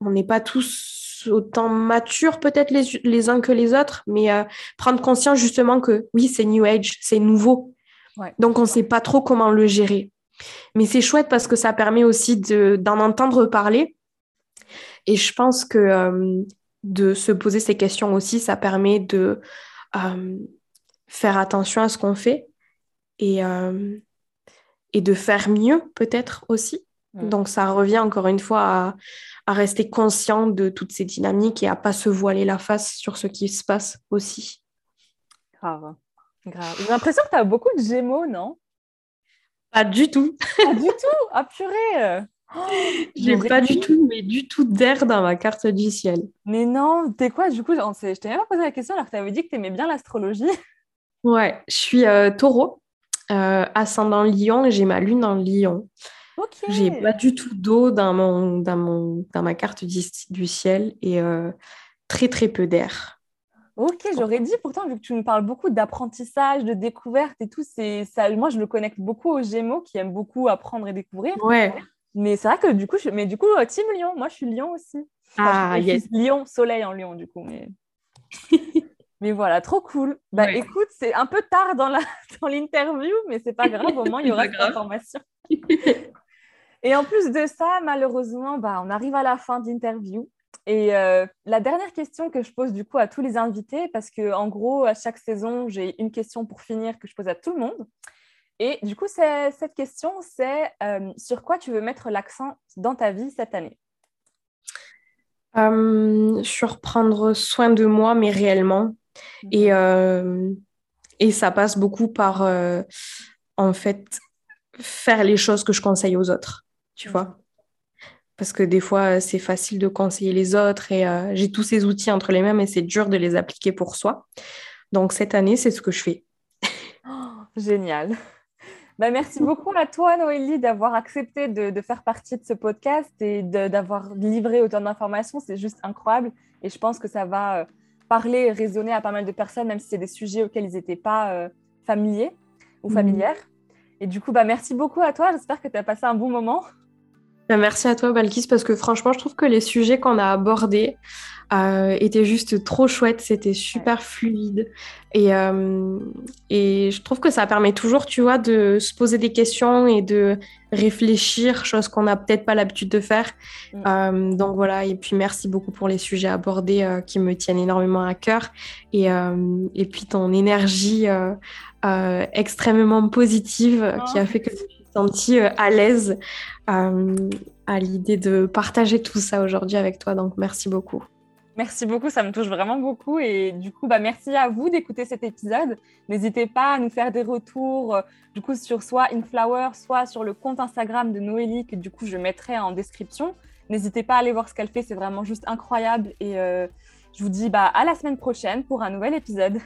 on n'est pas tous autant matures peut-être les, uns que les autres, mais euh, prendre conscience justement que oui, c'est New Age, c'est nouveau. Donc on ne sait pas trop comment le gérer. Mais c'est chouette parce que ça permet aussi d'en entendre parler. Et je pense que euh, de se poser ces questions aussi, ça permet de euh, faire attention à ce qu'on fait et, et de faire mieux peut-être aussi. Donc ça revient encore une fois à, à rester conscient de toutes ces dynamiques et à pas se voiler la face sur ce qui se passe aussi. Grave, grave. J'ai l'impression que tu as beaucoup de gémeaux, non? Pas du tout. Pas du tout Ah purée [GASPS] J'ai pas du tout, mais du tout d'air dans ma carte du ciel. Mais non, t'es quoi du coup Je t'ai même pas posé la question alors que tu avais dit que tu aimais bien l'astrologie. [LAUGHS] Ouais, je suis euh, taureau, euh, ascendant lion et j'ai ma lune en lion. J'ai pas du tout d'eau dans, mon, dans, mon, dans ma carte du, ciel et euh, très très peu d'air. Ok, j'aurais dit pourtant, vu que tu nous parles beaucoup d'apprentissage, de découverte et tout, c'est ça, moi je le connecte beaucoup aux Gémeaux qui aiment beaucoup apprendre et découvrir. Ouais. Mais c'est vrai que du coup, je... mais du coup, euh, Team Lion, moi je suis Lion aussi. ah, yes. Lion, soleil en Lion du coup. Mais, [LAUGHS] mais voilà, trop cool. Bah écoute, c'est un peu tard dans [LAUGHS] l'interview, dans mais c'est pas grave, au moins il y aura cette information. [LAUGHS] Et en plus de ça, malheureusement, bah, on arrive à la fin d'interview. Et euh, la dernière question que je pose du coup à tous les invités, parce que en gros, à chaque saison, j'ai une question pour finir que je pose à tout le monde. Et du coup, cette question, c'est euh, sur quoi tu veux mettre l'accent dans ta vie cette année? Euh, Sur prendre soin de moi, mais réellement. Et, et ça passe beaucoup par, en fait, faire les choses que je conseille aux autres tu vois? Parce que des fois, c'est facile de conseiller les autres et euh, j'ai tous ces outils entre les mains, mais c'est dur de les appliquer pour soi. Donc cette année, c'est ce que je fais. Oh, génial. Bah, merci beaucoup à toi, Noélie, d'avoir accepté de, faire partie de ce podcast et d'avoir livré autant d'informations. C'est juste incroyable. Et je pense que ça va euh, parler et résonner à pas mal de personnes, même si c'est des sujets auxquels ils n'étaient pas euh, familiers ou mhm. familières. Et du coup, bah, merci beaucoup à toi. J'espère que tu as passé un bon moment. Bah, merci à toi, Balkis, parce que franchement, je trouve que les sujets qu'on a abordés euh, étaient juste trop chouettes. C'était super fluide. Et, euh, et je trouve que ça permet toujours, tu vois, de se poser des questions et de réfléchir, chose qu'on n'a peut-être pas l'habitude de faire. Mm. Euh, donc voilà, et puis merci beaucoup pour les sujets abordés qui me tiennent énormément à cœur. Et, et puis ton énergie extrêmement positive qui a oh. fait que senti euh, à l'aise euh, à l'idée de partager tout ça aujourd'hui avec toi. Donc, merci beaucoup. Merci beaucoup, ça me touche vraiment beaucoup. Et du coup, bah, merci à vous d'écouter cet épisode. N'hésitez pas à nous faire des retours, euh, du coup, sur soit InFlower, soit sur le compte Instagram de Noélie, que du coup, je mettrai en description. N'hésitez pas à aller voir ce qu'elle fait, c'est vraiment juste incroyable. Et je vous dis bah, à la semaine prochaine pour un nouvel épisode.